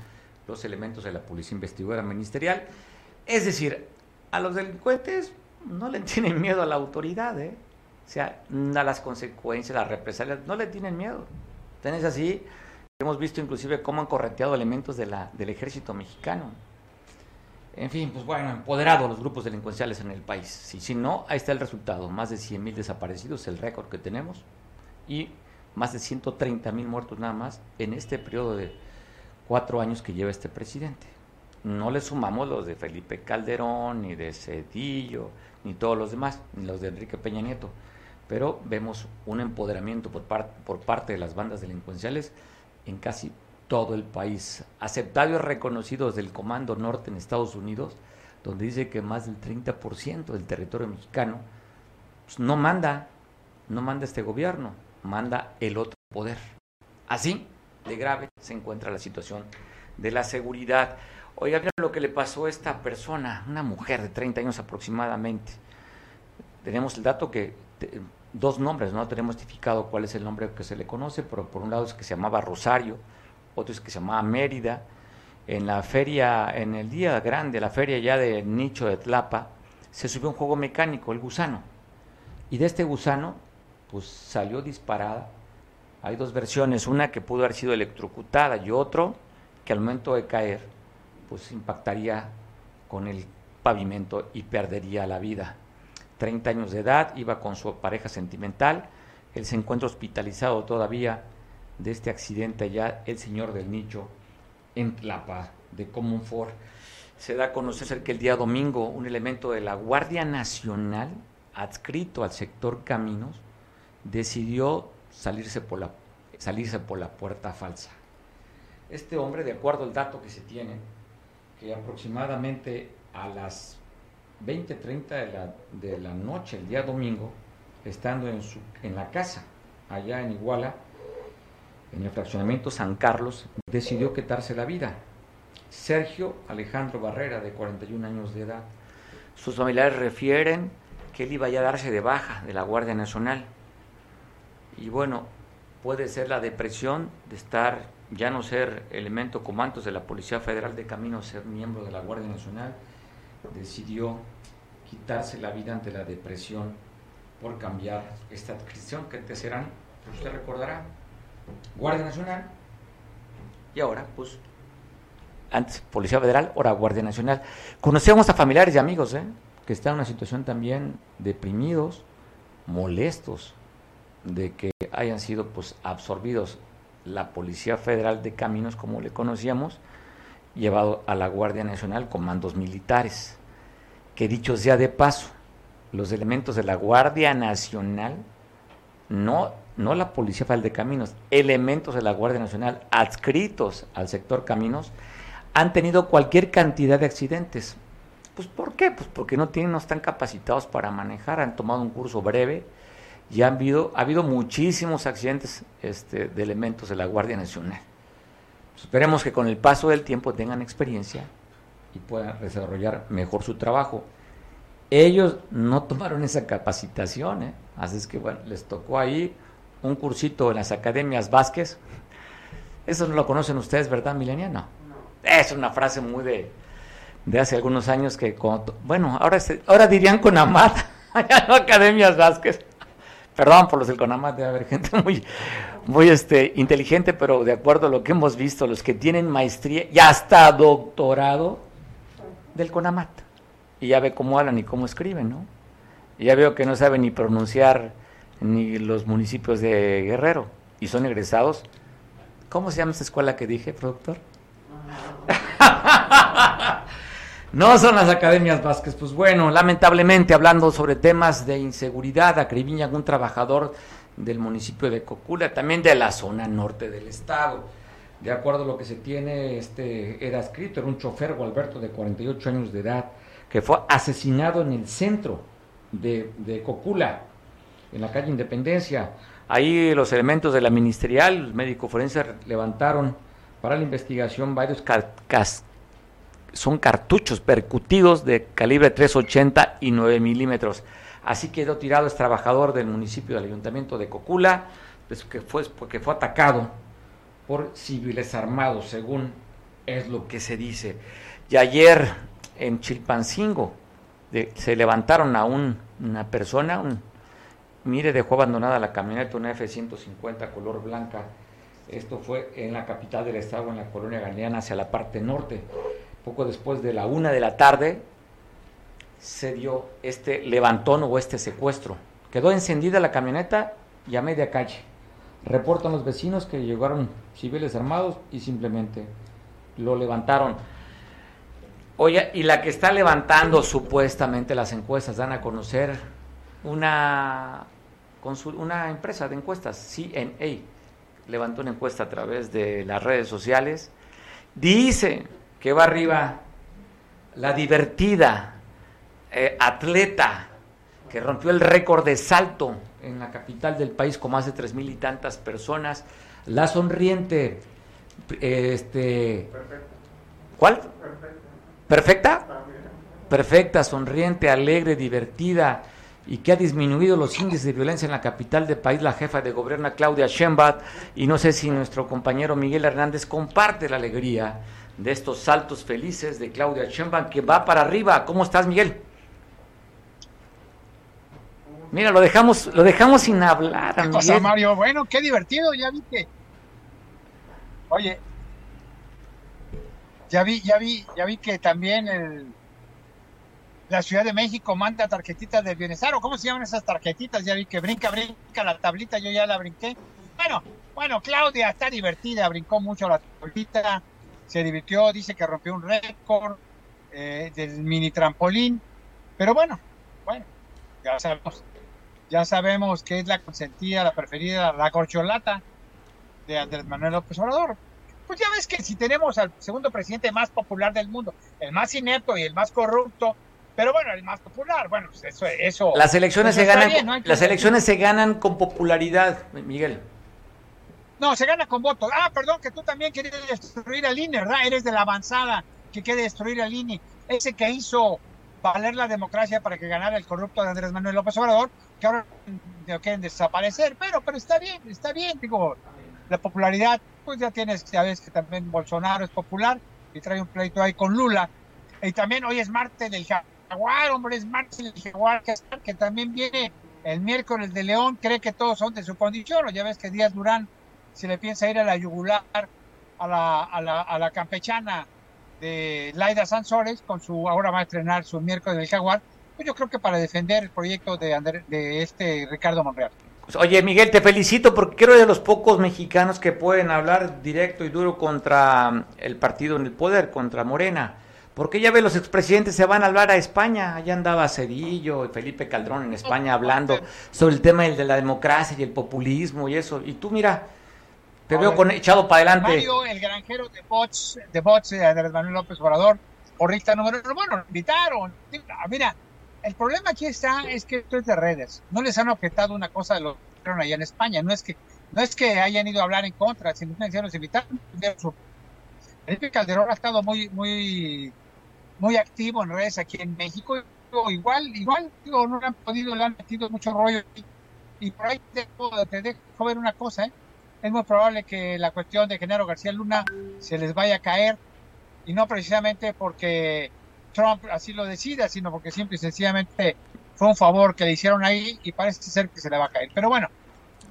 los elementos de la Policía Investigadora Ministerial. Es decir, a los delincuentes no le tienen miedo a la autoridad, ¿eh? O sea, a las consecuencias, las represalias, no le tienen miedo. Tenés así Hemos visto inclusive cómo han correteado elementos de la, del ejército mexicano. En fin, pues bueno, empoderado los grupos delincuenciales en el país. Si, si no, ahí está el resultado. Más de 100 mil desaparecidos, el récord que tenemos. Y más de 130 mil muertos nada más en este periodo de cuatro años que lleva este presidente. No le sumamos los de Felipe Calderón, ni de Cedillo, ni todos los demás, ni los de Enrique Peña Nieto. Pero vemos un empoderamiento por, parte de las bandas delincuenciales en casi todo el país, aceptados y reconocidos del Comando Norte en Estados Unidos, donde dice que más del 30% del territorio mexicano pues, no manda, no manda este gobierno, manda el otro poder. Así de grave se encuentra la situación de la seguridad. Oiga, mira lo que le pasó a esta persona, una mujer de 30 años aproximadamente. Tenemos el dato que dos nombres, no tenemos identificado cuál es el nombre que se le conoce, pero por un lado es que se llamaba Rosario, otro es que se llamaba Mérida. En la feria, en el día grande, la feria ya de Nicho de Tlapa, se subió un juego mecánico, el gusano. Y de este gusano, pues salió disparada. Hay dos versiones, una que pudo haber sido electrocutada y otro que al momento de caer, pues impactaría con el pavimento y perdería la vida. 30 años de edad, iba con su pareja sentimental, él se encuentra hospitalizado todavía de este accidente ya, el señor del nicho en Tlapa de Comunfort. Se da a conocer que el día domingo un elemento de la Guardia Nacional, adscrito al sector Caminos, decidió salirse por la, salirse por la puerta falsa. Este hombre, de acuerdo al dato que se tiene, que aproximadamente a las 20.30 de la, de la noche, el día domingo, estando en, su, en la casa, allá en Iguala, en el fraccionamiento San Carlos, decidió quitarse la vida. Sergio Alejandro Barrera, de 41 años de edad. Sus familiares refieren que él iba a darse de baja de la Guardia Nacional. Y bueno, puede ser la depresión de estar, ya no ser elemento comandos de la Policía Federal de Camino, ser miembro de la Guardia Nacional decidió quitarse la vida ante la depresión por cambiar esta adscripción que antes eran, pues usted recordará, Guardia Nacional y ahora pues antes Policía Federal, ahora Guardia Nacional. Conocíamos a familiares y amigos, ¿eh? que están en una situación también deprimidos, molestos de que hayan sido pues absorbidos la Policía Federal de Caminos, como le conocíamos, llevado a la Guardia Nacional comandos militares. Que dicho sea de paso, los elementos de la Guardia Nacional, no, no la Policía Federal de Caminos, elementos de la Guardia Nacional adscritos al sector Caminos, han tenido cualquier cantidad de accidentes. Pues ¿por qué? Pues porque no tienen, no están capacitados para manejar, han tomado un curso breve y han habido, ha habido muchísimos accidentes este, de elementos de la Guardia Nacional. Pues esperemos que con el paso del tiempo tengan experiencia y puedan desarrollar mejor su trabajo. Ellos no tomaron esa capacitación, ¿eh? así es que bueno, les tocó ahí un cursito en las academias Vázquez. Eso no lo conocen ustedes, ¿verdad, Milenia? No. Es una frase muy de, de hace algunos años que, bueno, ahora, ahora dirían con Amat, [LAUGHS] allá no Academias Vázquez. Perdón por los del Conamat, debe haber gente [LAUGHS] muy, muy este, inteligente, pero de acuerdo a lo que hemos visto, los que tienen maestría y hasta doctorado del Conamat. Y ya ve cómo hablan y cómo escriben, ¿no? Y ya veo que no saben ni pronunciar ni los municipios de Guerrero. Y son egresados. ¿Cómo se llama esa escuela que dije, productor? [LAUGHS] No son las academias Vázquez. Pues bueno, lamentablemente hablando sobre temas de inseguridad, acribillan un trabajador del municipio de Cocula, también de la zona norte del estado. De acuerdo a lo que se tiene, este era escrito, era un chofer, Gualberto, de 48 años de edad, que fue asesinado en el centro de, Cocula, en la calle Independencia. Ahí los elementos de la ministerial, el médico forense, levantaron para la investigación varios son cartuchos percutidos de calibre 380 y 9 milímetros. Así quedó tirado este trabajador del municipio del ayuntamiento de Cocula, pues, que fue, porque fue atacado por civiles armados, según es lo que se dice. Y ayer en Chilpancingo se levantaron a una persona, un, mire, dejó abandonada la camioneta, una F-150 color blanca. Esto fue en la capital del estado, en la colonia galeana, hacia la parte norte poco después de la una de la tarde, se dio este levantón o este secuestro. Quedó encendida la camioneta y a media calle. Reportan los vecinos que llegaron civiles armados y simplemente lo levantaron. Oye, y la que está levantando supuestamente las encuestas, dan a conocer una, una empresa de encuestas, CNA, levantó una encuesta a través de las redes sociales. Dice que va arriba la divertida eh, atleta que rompió el récord de salto en la capital del país con más de tres mil y tantas personas, la sonriente, este, ¿cuál? Perfecta. Perfecta, sonriente, alegre, divertida y que ha disminuido los índices de violencia en la capital del país, la jefa de gobierno Claudia Sheinbaum, y no sé si nuestro compañero Miguel Hernández comparte la alegría de estos saltos felices de Claudia Sheinbaum que va para arriba. ¿Cómo estás, Miguel? Mira, lo dejamos, lo dejamos sin hablar. ¿Qué cosa, Mario? Bueno, qué divertido, ya vi que. Oye, ya vi, ya vi, ya vi que también el, la Ciudad de México manda tarjetitas de bienestar, o cómo se llaman esas tarjetitas, ya vi que brinca, brinca la tablita, yo ya la brinqué. Bueno, bueno, Claudia está divertida, brincó mucho la tablita, se divirtió, dice que rompió un récord eh, del mini trampolín, pero bueno, bueno, ya sabemos, ya sabemos que es la consentida, la preferida, la corcholata de Andrés Manuel López Obrador. Pues ya ves que si tenemos al segundo presidente más popular del mundo, el más inepto y el más corrupto, pero bueno, el más popular, bueno, pues eso, eso las elecciones se ganan, las elecciones se ganan con popularidad, Miguel. No, se gana con votos. Ah, perdón, que tú también quieres destruir al INE, ¿verdad? Eres de la avanzada que quiere destruir al INE. Ese que hizo valer la democracia para que ganara el corrupto de Andrés Manuel López Obrador, que ahora lo quieren desaparecer. Pero, pero está bien, está bien. Digo, la popularidad, pues ya tienes, ya ves que también Bolsonaro es popular y trae un pleito ahí con Lula. Y también hoy es Marte del Jaguar, hombre, es Marte del Jaguar, que, que también viene el miércoles de León, cree que todos son de su condición, o ya ves que Díaz Durán se le piensa ir a la yugular a la, a la, a la campechana de Laida Sansores, con su, ahora va a estrenar su miércoles del Jaguar, pues yo creo que para defender el proyecto de, André- de este Ricardo Monreal. Pues, Oye, Miguel, te felicito porque quiero de los pocos mexicanos que pueden hablar directo y duro contra mm, el partido en el poder, contra Morena. Porque ya ve, los expresidentes se van a hablar a España. Allá andaba Cedillo y Felipe Calderón en España hablando sobre el tema de la democracia y el populismo y eso. Y tú, mira, te veo con, echado para adelante. Mario, el granjero de bots, de bots de Andrés Manuel López Obrador, porrista número uno, bueno, lo invitaron. Ah, Mira, el problema aquí está es que esto es de redes. No les han objetado una cosa de lo que hicieron allá en España. No es que no es que hayan ido a hablar en contra, sino que los invitaron. Felipe Calderón ha estado muy, muy, muy activo en redes aquí en México. Igual, igual, digo, no le han podido, le han metido mucho rollo. Y por ahí dejo- te dejo ver una cosa, ¿eh? Es muy probable que la cuestión de Genaro García Luna se les vaya a caer y no precisamente porque Trump así lo decida, sino porque simple y sencillamente fue un favor que le hicieron ahí y parece ser que se le va a caer. Pero bueno,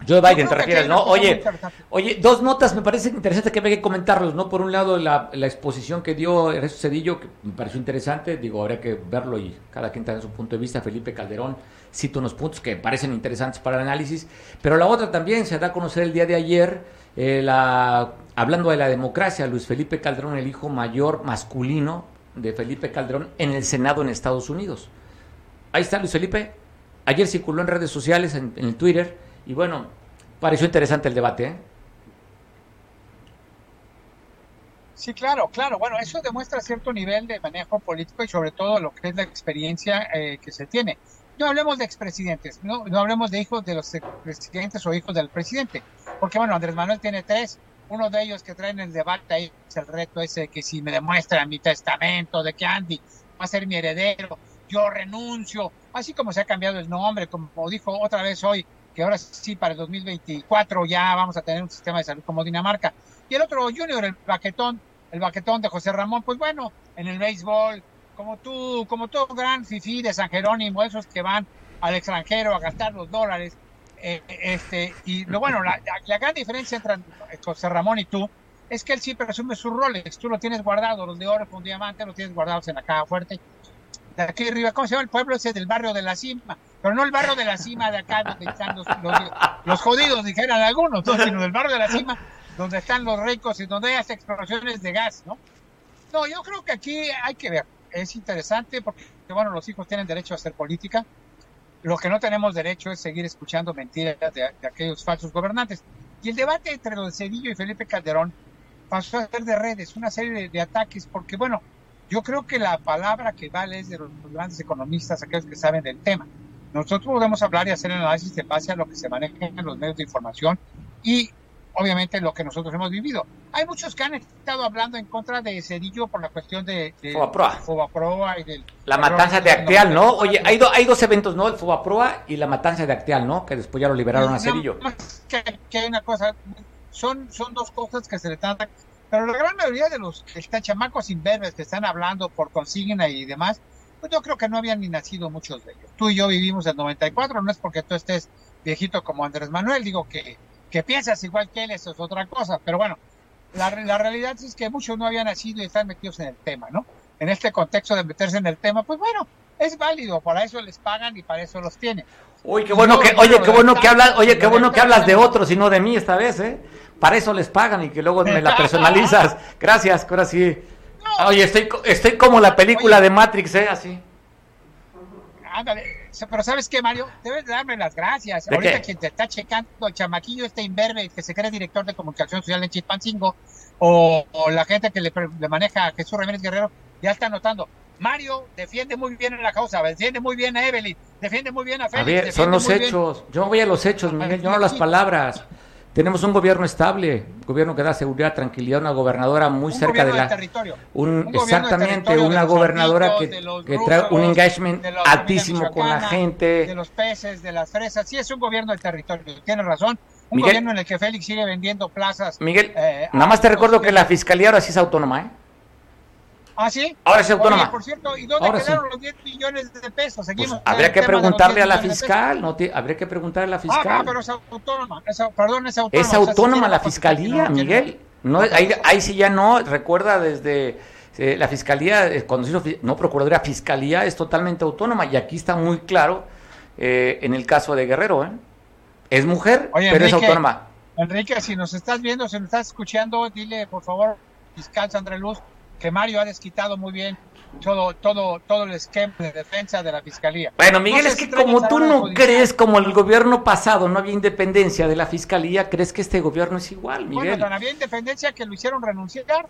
Joe Biden, te refieres, ¿no? Oye. Oye, dos notas me parece interesante que hay que comentarlos, ¿no? Por un lado, la, la exposición que dio Ernesto Cedillo, que me pareció interesante, digo, habría que verlo y cada quien tiene su punto de vista. Felipe Calderón cita unos puntos que parecen interesantes para el análisis, pero la otra también se da a conocer el día de ayer, eh, la, hablando de la democracia, Luis Felipe Calderón, el hijo mayor masculino de Felipe Calderón en el Senado en Estados Unidos. Ahí está Luis Felipe. Ayer circuló en redes sociales, en, en el Twitter, y bueno, pareció interesante el debate, ¿eh? Sí, claro, claro. Bueno, eso demuestra cierto nivel de manejo político y sobre todo lo que es la experiencia eh, que se tiene. No hablemos de expresidentes, no, no hablemos de hijos de los expresidentes o hijos del presidente, porque bueno, Andrés Manuel tiene tres, uno de ellos que traen el debate ahí es el reto ese que si me demuestran mi testamento de que Andy va a ser mi heredero, yo renuncio, así como se ha cambiado el nombre, como dijo otra vez hoy, que ahora sí para el 2024 ya vamos a tener un sistema de salud como Dinamarca. Y el otro junior, el baquetón, el baquetón de José Ramón, pues bueno, en el béisbol, como tú, como todo gran fifí de San Jerónimo, esos que van al extranjero a gastar los dólares, eh, este, y lo bueno, la, gran diferencia entre José Ramón y tú es que él sí presume sus roles, tú lo tienes guardado, los de oro con diamante, los tienes guardados en la caja fuerte. De aquí arriba, ¿cómo se llama el pueblo ese del barrio de la cima? Pero no el barrio de la cima de acá donde están los, jodidos, dijeran algunos, ¿no? sino del barrio de la cima donde están los ricos y donde hay hasta explosiones de gas, ¿no? No, yo creo que aquí hay que ver, es interesante porque, bueno, los hijos tienen derecho a hacer política, lo que no tenemos derecho es seguir escuchando mentiras de, de aquellos falsos gobernantes. Y el debate entre los Cedillo y Felipe Calderón pasó a ser de redes, una serie de, de ataques, porque bueno, yo creo que la palabra que vale es de los grandes economistas, aquellos que saben del tema. Nosotros podemos hablar y hacer análisis de base a lo que se maneja en los medios de información y obviamente lo que nosotros hemos vivido. Hay muchos que han estado hablando en contra de Cedillo por la cuestión de, de Fobaproa. Fobaproa y del La matanza de Acteal, ¿no? Oye, hay, do- hay dos eventos, ¿no? El Fobaproa y la matanza de Acteal, ¿no? Que después ya lo liberaron a Cedillo. Que, que hay una cosa, son, son dos cosas que se le tratan, pero la gran mayoría de los chamacos imberbes que están hablando por consigna y demás, pues yo creo que no habían ni nacido muchos de ellos. Tú y yo vivimos en 94, no es porque tú estés viejito como Andrés Manuel, digo que, que piensas igual que él, eso es otra cosa, pero bueno, la, la realidad es que muchos no habían nacido y están metidos en el tema, ¿no? En este contexto de meterse en el tema, pues bueno, es válido, para eso les pagan y para eso los tienen. Uy, qué bueno que, oye, qué bueno que hablas, oye, qué bueno que hablas de otros y no de mí esta vez, ¿eh? Para eso les pagan y que luego me la personalizas. [LAUGHS] Gracias, que ahora sí. Oye, estoy, estoy como la película de Matrix, ¿eh? Así. Ándale, pero ¿sabes qué, Mario? Debes de darme las gracias. ¿De Ahorita qué? quien te está checando, el chamaquillo este imberbe que se cree director de comunicación social en Chilpancingo, o, o la gente que le, le maneja a Jesús Ramírez Guerrero, ya está notando. Mario defiende muy bien a la causa, defiende muy bien a Evelyn, defiende muy bien a A Félix. ver, son los bien- hechos. Yo voy a los hechos, Miguel, yo no las palabras. Tenemos un gobierno estable, un gobierno que da seguridad, tranquilidad, una gobernadora muy Un cerca de la... territorio. Un, Un exactamente, territorio de una gobernadora que, de trae un engagement de altísimo con la gente. De los peces, de las fresas. Sí, es un gobierno del territorio. Tienes razón. Un Miguel- gobierno en el que Félix sigue vendiendo plazas. Miguel, eh, nada más te recuerdo que la fiscalía ahora sí es autónoma, ¿eh? ¿Ah, sí? Ahora es autónoma. Oye, por cierto, ¿y dónde Ahora quedaron sí. los 10 millones de pesos? Pues Seguimos. habría que preguntarle 10 a la fiscal, no te- habría que preguntarle a la pesos. Ah, fiscal. ah, pero es autónoma. Es, perdón, es autónoma. Es O sea, sí autónoma la fiscalía, no Miguel. No, ahí, ahí sí ya no, recuerda desde Eh, la fiscalía, eh, cuando se hizo no procuraduría, fiscalía es totalmente autónoma y aquí está muy claro eh, en el caso de Guerrero. ¿eh? Es mujer, Oye, pero es autónoma. Enrique, si nos estás viendo, si nos estás escuchando, dile, por favor, fiscal Sandra Luz, que Mario ha desquitado muy bien todo, todo, todo el esquema de defensa de la fiscalía. Bueno, Miguel, No sé es que como tú no crees, como el gobierno pasado no había independencia de la fiscalía, crees que este gobierno es igual, Bueno, Miguel. tan había independencia que lo hicieron renunciar.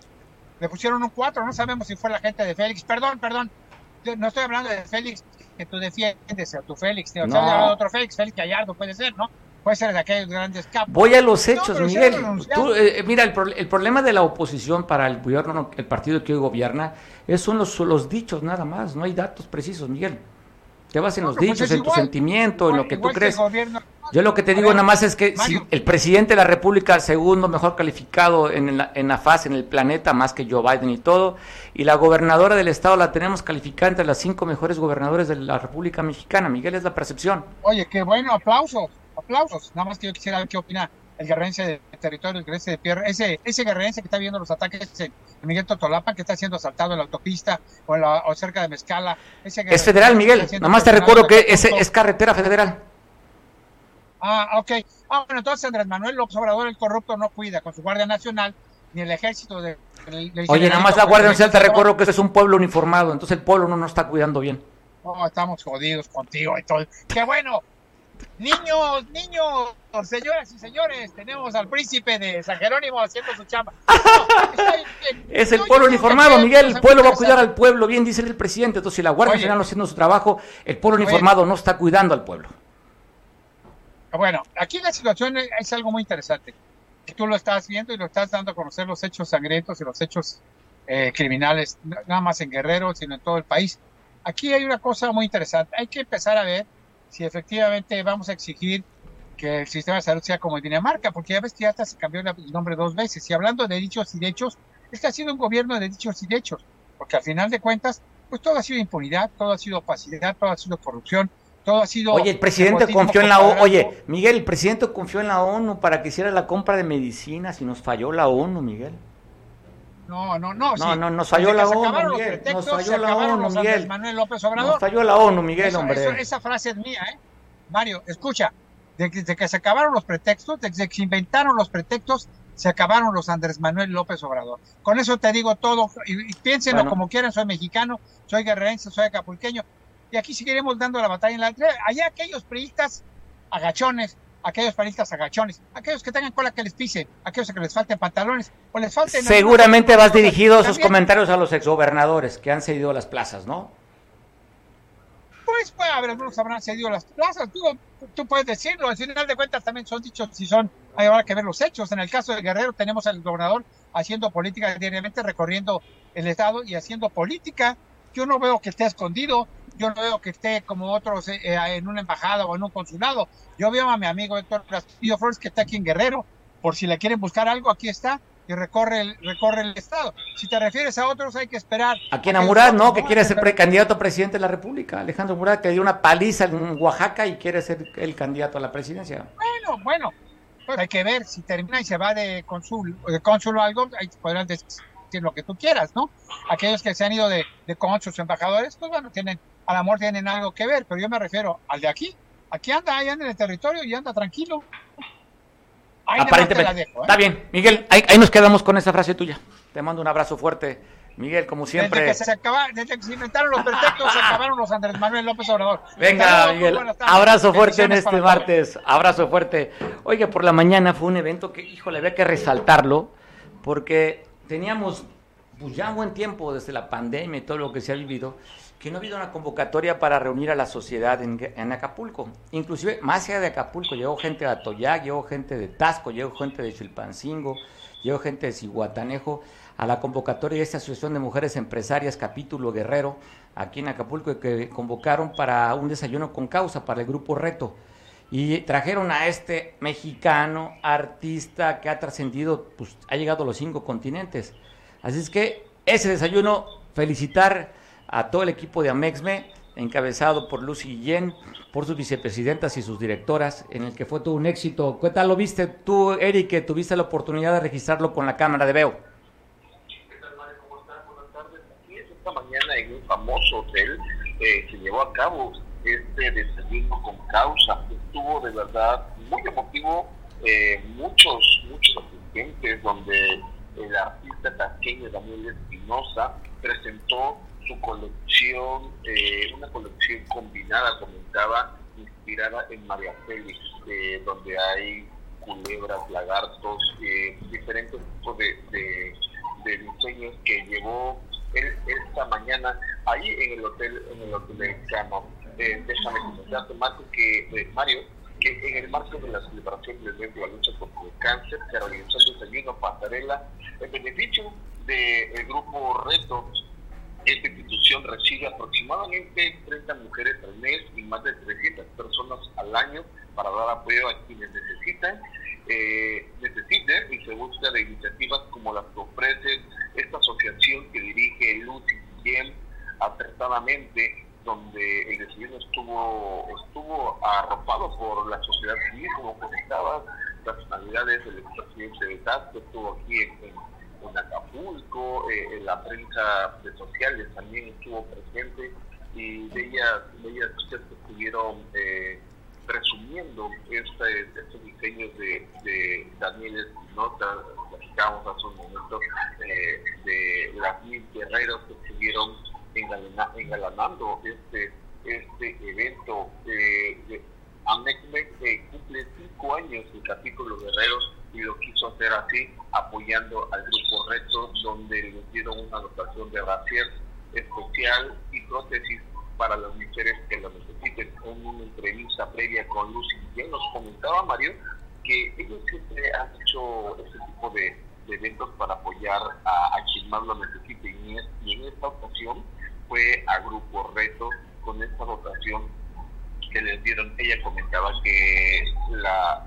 Le pusieron un 4, no sabemos si fue la gente de Félix. Perdón, perdón. No estoy hablando de Félix que tú defiendes, a tu Félix. Estoy No. hablando de otro Félix, Félix Gallardo puede ser, ¿no? Puede ser de aquellos grandes capos. Voy a los hechos, Miguel. Tú, eh, mira, el, pro- el problema de la oposición para el gobierno, el partido que hoy gobierna, es, son los, los dichos nada más, no hay datos precisos, Miguel. Te vas en los pues dichos, en tu igual. sentimiento, en lo que tú crees. gobierno- Yo lo que te digo ver, nada más es que si el presidente de la República, segundo mejor calificado en la, en la fase, en el planeta, más que Joe Biden y todo, y la gobernadora del estado la tenemos calificada entre las cinco mejores gobernadores de la República Mexicana. Miguel, es la percepción. Oye, qué bueno, aplausos, aplausos. Nada más que yo quisiera ver qué opina el guerrerense de territorio, el guerrerense de Pierre, ese, ese guerrerense que está viendo los ataques en Miguel Totolapan, que está siendo asaltado en la autopista o, en la- o cerca de Mezcala. Ese Es federal, Miguel. Nada más te recuerdo que en es, carretera federal. Ah, ok. Ah, bueno, entonces Andrés Manuel López Obrador, el corrupto, no cuida con su Guardia Nacional ni el ejército de... Oye, nada más la Guardia Nacional te recuerdo que este es un pueblo uniformado, entonces el pueblo no nos está cuidando bien. Oh, estamos jodidos contigo y todo. ¡Qué bueno! Niños, niños, señoras y señores, tenemos al príncipe de San Jerónimo haciendo su chamba. [LAUGHS] No, bien. Es el pueblo uniformado, Miguel. El pueblo va a cuidar al pueblo, bien dice el presidente. Entonces, si la Guardia. Nacional no haciendo su trabajo, el pueblo Oye. uniformado no está cuidando al pueblo. Bueno, aquí la situación es, algo muy interesante. Tú lo estás viendo y lo estás dando a conocer los hechos sangrientos y los hechos eh, criminales, no- nada más en Guerrero, sino en todo el país. Aquí hay una cosa muy interesante. Hay que empezar a ver si efectivamente vamos a exigir que el sistema de salud sea como en Dinamarca, porque ya ves que hasta se cambió el nombre dos veces. Y hablando de dichos y de hechos, es que ha sido un gobierno de dichos y de hechos, porque al final de cuentas, pues todo ha sido impunidad, todo ha sido opacidad, todo ha sido corrupción, todo ha sido... Oye, el presidente confió en la ONU. Oye, Miguel, el presidente confió en la ONU para que hiciera la compra de medicinas y nos falló la ONU, Miguel. No, no, no. No, sí. no, nos falló la ONU, Miguel, nos falló la ONU, Miguel. Manuel López Obrador. Nos falló la ONU, Miguel, Eso- hombre. eso- esa frase es mía, ¿eh? Mario, escucha. Desde que, que se acabaron los pretextos, desde que se inventaron los pretextos, se acabaron los Andrés Manuel López Obrador. Con eso te digo todo. Y, y piénsenlo Bueno. como quieran. Soy mexicano, soy guerrerense, soy acapulqueño. Y aquí seguiremos dando la batalla en la Allá aquellos priistas agachones, aquellos panistas agachones, aquellos que tengan cola que les pisen, aquellos que les falten pantalones o les falten... Seguramente vas dirigido esos comentarios a los exgobernadores que han cedido las plazas, ¿no? Pues, a ver, algunos habrán cedido las plazas, tú, tú puedes decirlo, al final de cuentas también son dichos si son, hay que ver los hechos. En el caso de Guerrero tenemos al gobernador haciendo política diariamente, recorriendo el estado y haciendo política. Yo no veo que esté escondido, yo no veo que esté como otros eh, eh, en una embajada o en un consulado. Yo veo a mi amigo Héctor Castillo Flores que está aquí en Guerrero, por si le quieren buscar algo, aquí está y recorre el, recorre el estado. Si te refieres a otros, hay que esperar. Aquí en a Murat, ¿no? Que quiere ser precandidato a presidente de la República. Alejandro Murat, que dio una paliza en Oaxaca y quiere ser el candidato a la presidencia. Bueno, bueno, pues hay que ver si termina y se va de cónsul, de cónsul o algo, ahí podrán decir lo que tú quieras, ¿no? Aquellos que se han ido de, de cónsuls o embajadores, pues bueno, tienen, a lo mejor tienen algo que ver, pero yo me refiero al de aquí. Aquí anda, ahí anda en el territorio y anda tranquilo. Ahí nada más te la Aparentemente. dejo, ¿eh? Está bien, Miguel, ahí, ahí nos quedamos con esa frase tuya. Te mando un abrazo fuerte. Miguel, como Desde siempre. que, se acaba, desde que se inventaron los pretextos, se acabaron los Andrés Manuel López Obrador. Venga, Miguel. Abrazo fuerte en este martes. Abrazo fuerte. Oye, por la mañana fue un evento que, híjole, había que resaltarlo porque teníamos pues ya un buen tiempo desde la pandemia y todo lo que se ha vivido que no ha habido una convocatoria para reunir a la sociedad en, Acapulco. Inclusive, más allá de Acapulco, llegó gente de Atoyac, llegó gente de Tasco, llegó gente de Chilpancingo, llegó gente de Cihuatanejo a la convocatoria de esta Asociación de Mujeres Empresarias Capítulo Guerrero, aquí en Acapulco, que convocaron para un desayuno con causa para el grupo Reto. Y trajeron a este mexicano, artista que ha trascendido, pues ha llegado a los cinco continentes. Así es que ese desayuno, felicitar a todo el equipo de Amexme, encabezado por Lucy Guillén, por sus vicepresidentas y sus directoras, en el que fue todo un éxito. ¿Qué tal lo viste tú, Eric, que tuviste la oportunidad de registrarlo con la cámara de Veo? ¿Qué tal? ¿Cómo estás? Buenas tardes. famoso hotel, eh, se llevó a cabo este desayuno con causa. Estuvo de verdad muy emotivo, eh, muchos, muchos asistentes, donde el artista tasqueño Daniel Espinosa presentó su colección, eh, una colección combinada, comentaba, inspirada en María Félix, eh, donde hay culebras, lagartos, eh, diferentes tipos de, de, de diseños que llevó él esta mañana ahí en el hotel, en el hotel mexicano. Eh, déjame comentarte, Marco, que, eh, Mario, que en el marco de la celebración del mes de la lucha contra el cáncer se realizó el desayuno pasarela en beneficio del grupo Reto. Recibe aproximadamente 30 mujeres al mes y más de 300 personas al año para dar apoyo a quienes necesitan, eh, necesiten y se busca de iniciativas como las que ofrece esta asociación que dirige Lucy Guillem acertadamente donde el desayuno estuvo estuvo arropado por la sociedad civil, como comentabas, personalidades del expresidente de TAS, que estuvo aquí en, en, en Acapulco, eh, en la prensa de sociales también estuvo presente, y de ellas, de ellas ustedes estuvieron eh, este, estos diseños de, de Daniel Espinosa, platicábamos hace un momento, eh, de las mil guerreros que estuvieron engalana, engalanando este este evento. Eh, Amexmex eh, cumple cinco años el capítulo Guerreros y lo quiso hacer así, apoyando al grupo Reto, donde les dieron una dotación de brasier especial y prótesis para las mujeres que lo necesiten. En una entrevista previa con Lucy Guillén nos comentaba Mario que ellos siempre han hecho ese tipo de, de eventos para apoyar a, a quien más lo necesite y, y en esta ocasión fue a Grupo Reto con esta dotación que les dieron. Ella comentaba que la,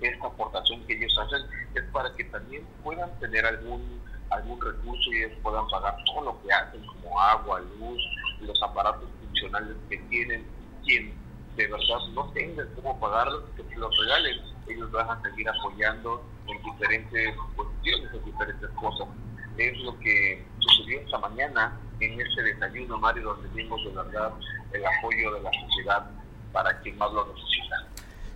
esta aportación que ellos hacen es para que también puedan tener algún algún recurso y ellos puedan pagar todo lo que hacen, como agua, luz, los aparatos funcionales que tienen. Quien de verdad no tenga cómo pagar, que los regalen. Ellos van a seguir apoyando en diferentes cuestiones, en diferentes cosas. Es lo que sucedió esta mañana en ese desayuno, Mario, donde vimos de verdad el apoyo de la sociedad para quien más lo necesita.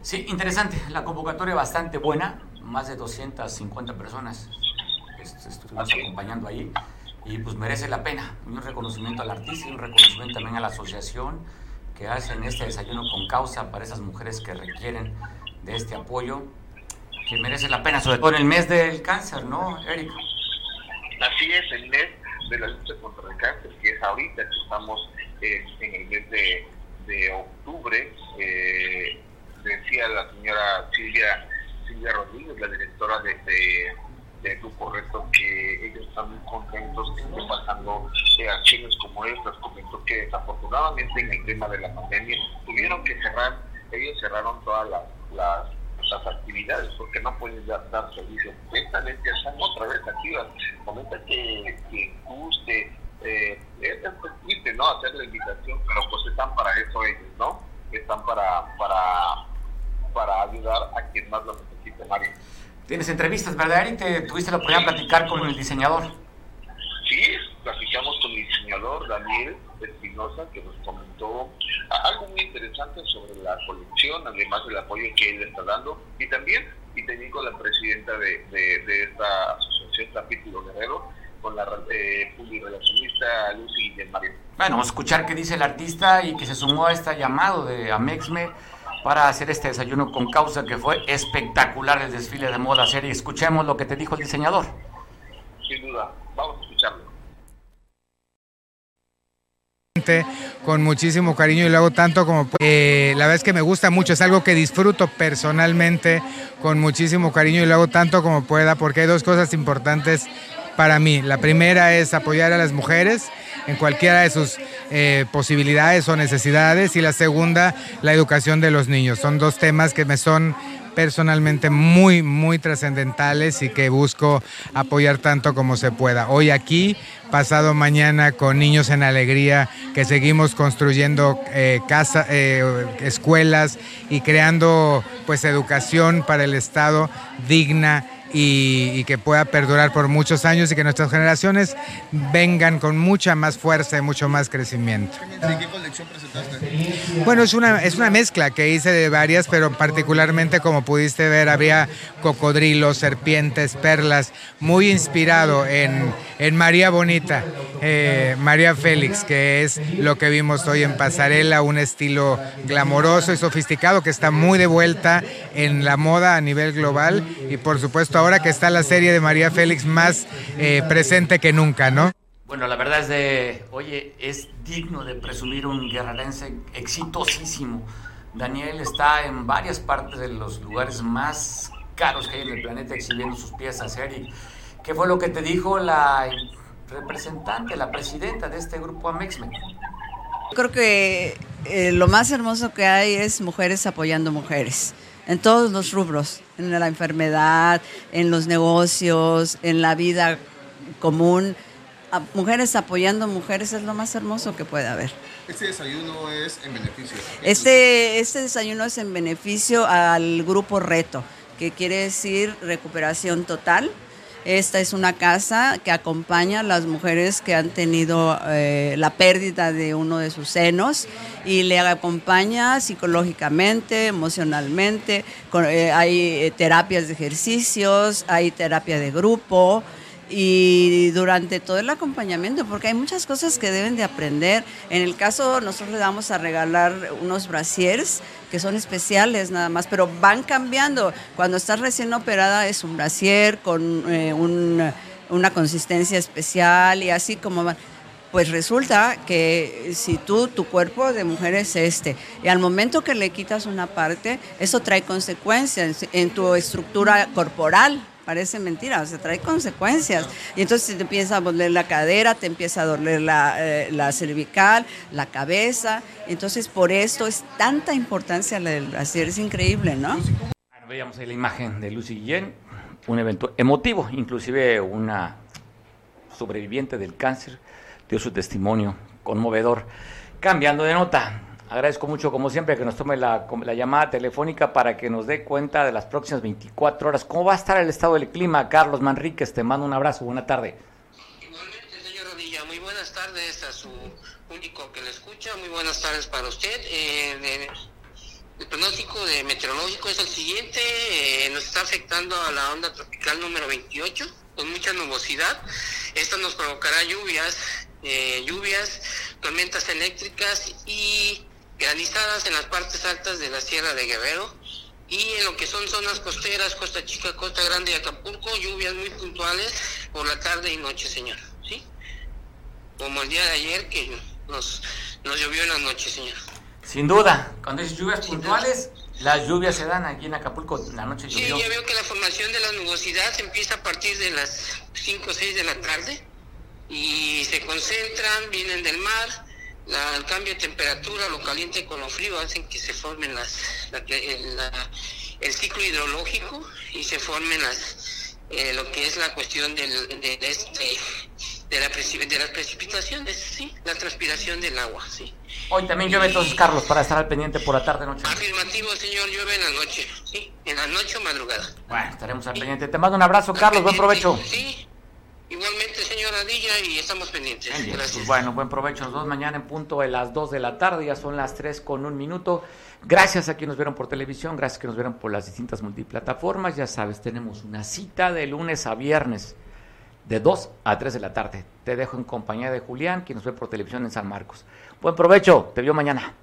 Sí, interesante. La convocatoria bastante buena. Más de 250 personas estuvimos acompañando ahí. Y pues merece la pena. Un reconocimiento al artista y un reconocimiento también a la asociación que hacen este desayuno con causa para esas mujeres que requieren de este apoyo, que merece la pena, sobre todo en el mes del cáncer, ¿no, Eric? Así es, el mes de la lucha contra el cáncer, que es ahorita que estamos eh, en el mes de, de octubre. Eh, decía la señora Silvia, Silvia Rodríguez, la directora de, de, de Grupo Reto, que ellos están muy contentos que estén pasando eh, acciones como estas. Comentó que desafortunadamente en el tema de la pandemia tuvieron que cerrar, ellos cerraron todas las, las actividades porque no pueden dar, dar servicio. Lentamente están otra vez activas. Comenta que guste, eh, es, es triste, ¿no? Hacer la invitación, pero pues están para eso ellos, ¿no? Están para, para, para ayudar a quien más lo necesite, Mario. Tienes entrevistas, ¿verdad, Eric? ¿Te tuviste la oportunidad de platicar con el diseñador? Sí, platicamos con el diseñador Daniel Espinosa, que nos comentó algo muy interesante sobre la colección, además del apoyo que él está dando, y también, y también con la presidenta de, de, de esta asociación Capítulo Guerrero, con la eh, publirelacionista Lucy Mario. Bueno, vamos a escuchar qué dice el artista y que se sumó a este llamado de Amexme para hacer este desayuno con causa que fue espectacular el desfile de moda serie. Escuchemos lo que te dijo el diseñador. Sin duda, vamos a escucharlo con muchísimo cariño y lo hago tanto como eh, la verdad es que me gusta mucho, es algo que disfruto personalmente con muchísimo cariño y lo hago tanto como pueda porque hay dos cosas importantes para mí. La primera es apoyar a las mujeres en cualquiera de sus eh, posibilidades o necesidades y la segunda, la educación de los niños. Son dos temas que me son personalmente muy, muy trascendentales y que busco apoyar tanto como se pueda. Hoy aquí, pasado mañana con Niños en Alegría, que seguimos construyendo eh, eh, escuelas y creando pues educación para el Estado digna y, y que pueda perdurar por muchos años y que nuestras generaciones vengan con mucha más fuerza y mucho más crecimiento. ¿Qué colección presentaste? Bueno, es una, es una mezcla que hice de varias, pero particularmente como pudiste ver, había cocodrilos, serpientes, perlas, muy inspirado en, en María Bonita, eh, María Félix, que es lo que vimos hoy en Pasarela, un estilo glamoroso y sofisticado que está muy de vuelta en la moda a nivel global y por supuesto ahora que está la serie de María Félix más eh, presente que nunca, ¿no? Bueno, la verdad es de, oye, es digno de presumir un guerrerense exitosísimo. Daniel está en varias partes de los lugares más caros que hay en el planeta exhibiendo sus piezas, Eric. ¿Qué fue lo que te dijo la representante, la presidenta de este grupo Amexmen? Creo que eh, lo más hermoso que hay es mujeres apoyando mujeres en todos los rubros, en la enfermedad, en los negocios, en la vida común. A- mujeres apoyando mujeres es lo más hermoso que puede haber. Este desayuno es en beneficio. Este, este desayuno es en beneficio al grupo Reto, que quiere decir recuperación total. Esta es una casa que acompaña a las mujeres que han tenido eh, la pérdida de uno de sus senos y le acompaña psicológicamente, emocionalmente. eh, hay eh, terapias de ejercicios, hay terapia de grupo y durante todo el acompañamiento, porque hay muchas cosas que deben de aprender. En el caso, nosotros le vamos a regalar unos brasiers que son especiales nada más, pero van cambiando. Cuando estás recién operada es un brasier con eh, un- una consistencia especial y así como van. Pues resulta que si tú, tu cuerpo de mujer es este, y al momento que le quitas una parte, eso trae consecuencias en tu estructura corporal. Parece mentira, o sea, trae consecuencias. Y entonces te empieza a doler la cadera, te empieza a doler la, eh, la cervical, la cabeza. Entonces, por esto es tanta importancia del brasier, es increíble, ¿no? Veíamos ahí la imagen de Lucy Guillén, un evento emotivo, inclusive una sobreviviente del cáncer dio su testimonio conmovedor. Cambiando de nota, agradezco mucho como siempre que nos tome la, la llamada telefónica para que nos dé cuenta de las próximas 24 horas. ¿Cómo va a estar el estado del clima? Carlos Manríquez, te mando un abrazo, buena tarde. Igualmente, señor Rodilla, muy buenas tardes a su único que le escucha, muy buenas tardes para usted. Eh, de- el pronóstico de meteorológico es el siguiente, eh, nos está afectando a la onda tropical número 28 con mucha nubosidad. Esto nos provocará lluvias, eh, lluvias, tormentas eléctricas y granizadas en las partes altas de la Sierra de Guerrero. Y en lo que son zonas costeras, Costa Chica, Costa Grande y Acapulco, lluvias muy puntuales por la tarde y noche, señor. ¿Sí? Como el día de ayer que nos, nos llovió en la noche, señor. Sin duda, cuando dices lluvias puntuales, las lluvias se dan aquí en Acapulco, la noche Sí, ya veo que la formación de la nubosidad empieza a partir de las 5 o 6 de la tarde y se concentran, vienen del mar, la- el cambio de temperatura, lo caliente con lo frío hacen que se formen las, la- el, la- el ciclo hidrológico y se formen las, eh, lo que es la cuestión del, de, de este, de, la de las precipitaciones, sí, la transpiración del agua, sí. Hoy también llueve entonces, Carlos, para estar al pendiente por la tarde noche. Afirmativo, señor, llueve en la noche, sí, en la noche o madrugada. Bueno, estaremos al pendiente. Te mando un abrazo, Carlos, buen provecho. Sí, igualmente, señor Adilla, y estamos pendientes. Bien, Gracias. pues bueno, buen provecho los dos mañana en punto de las 2 de la tarde, ya son las 3 con un minuto. Gracias a quienes nos vieron por televisión, gracias a quienes nos vieron por las distintas multiplataformas. Ya sabes, tenemos una cita de lunes a viernes de 2 a 3 de la tarde. Te dejo en compañía de Julián, quien nos ve por televisión en San Marcos. Buen provecho, te veo mañana.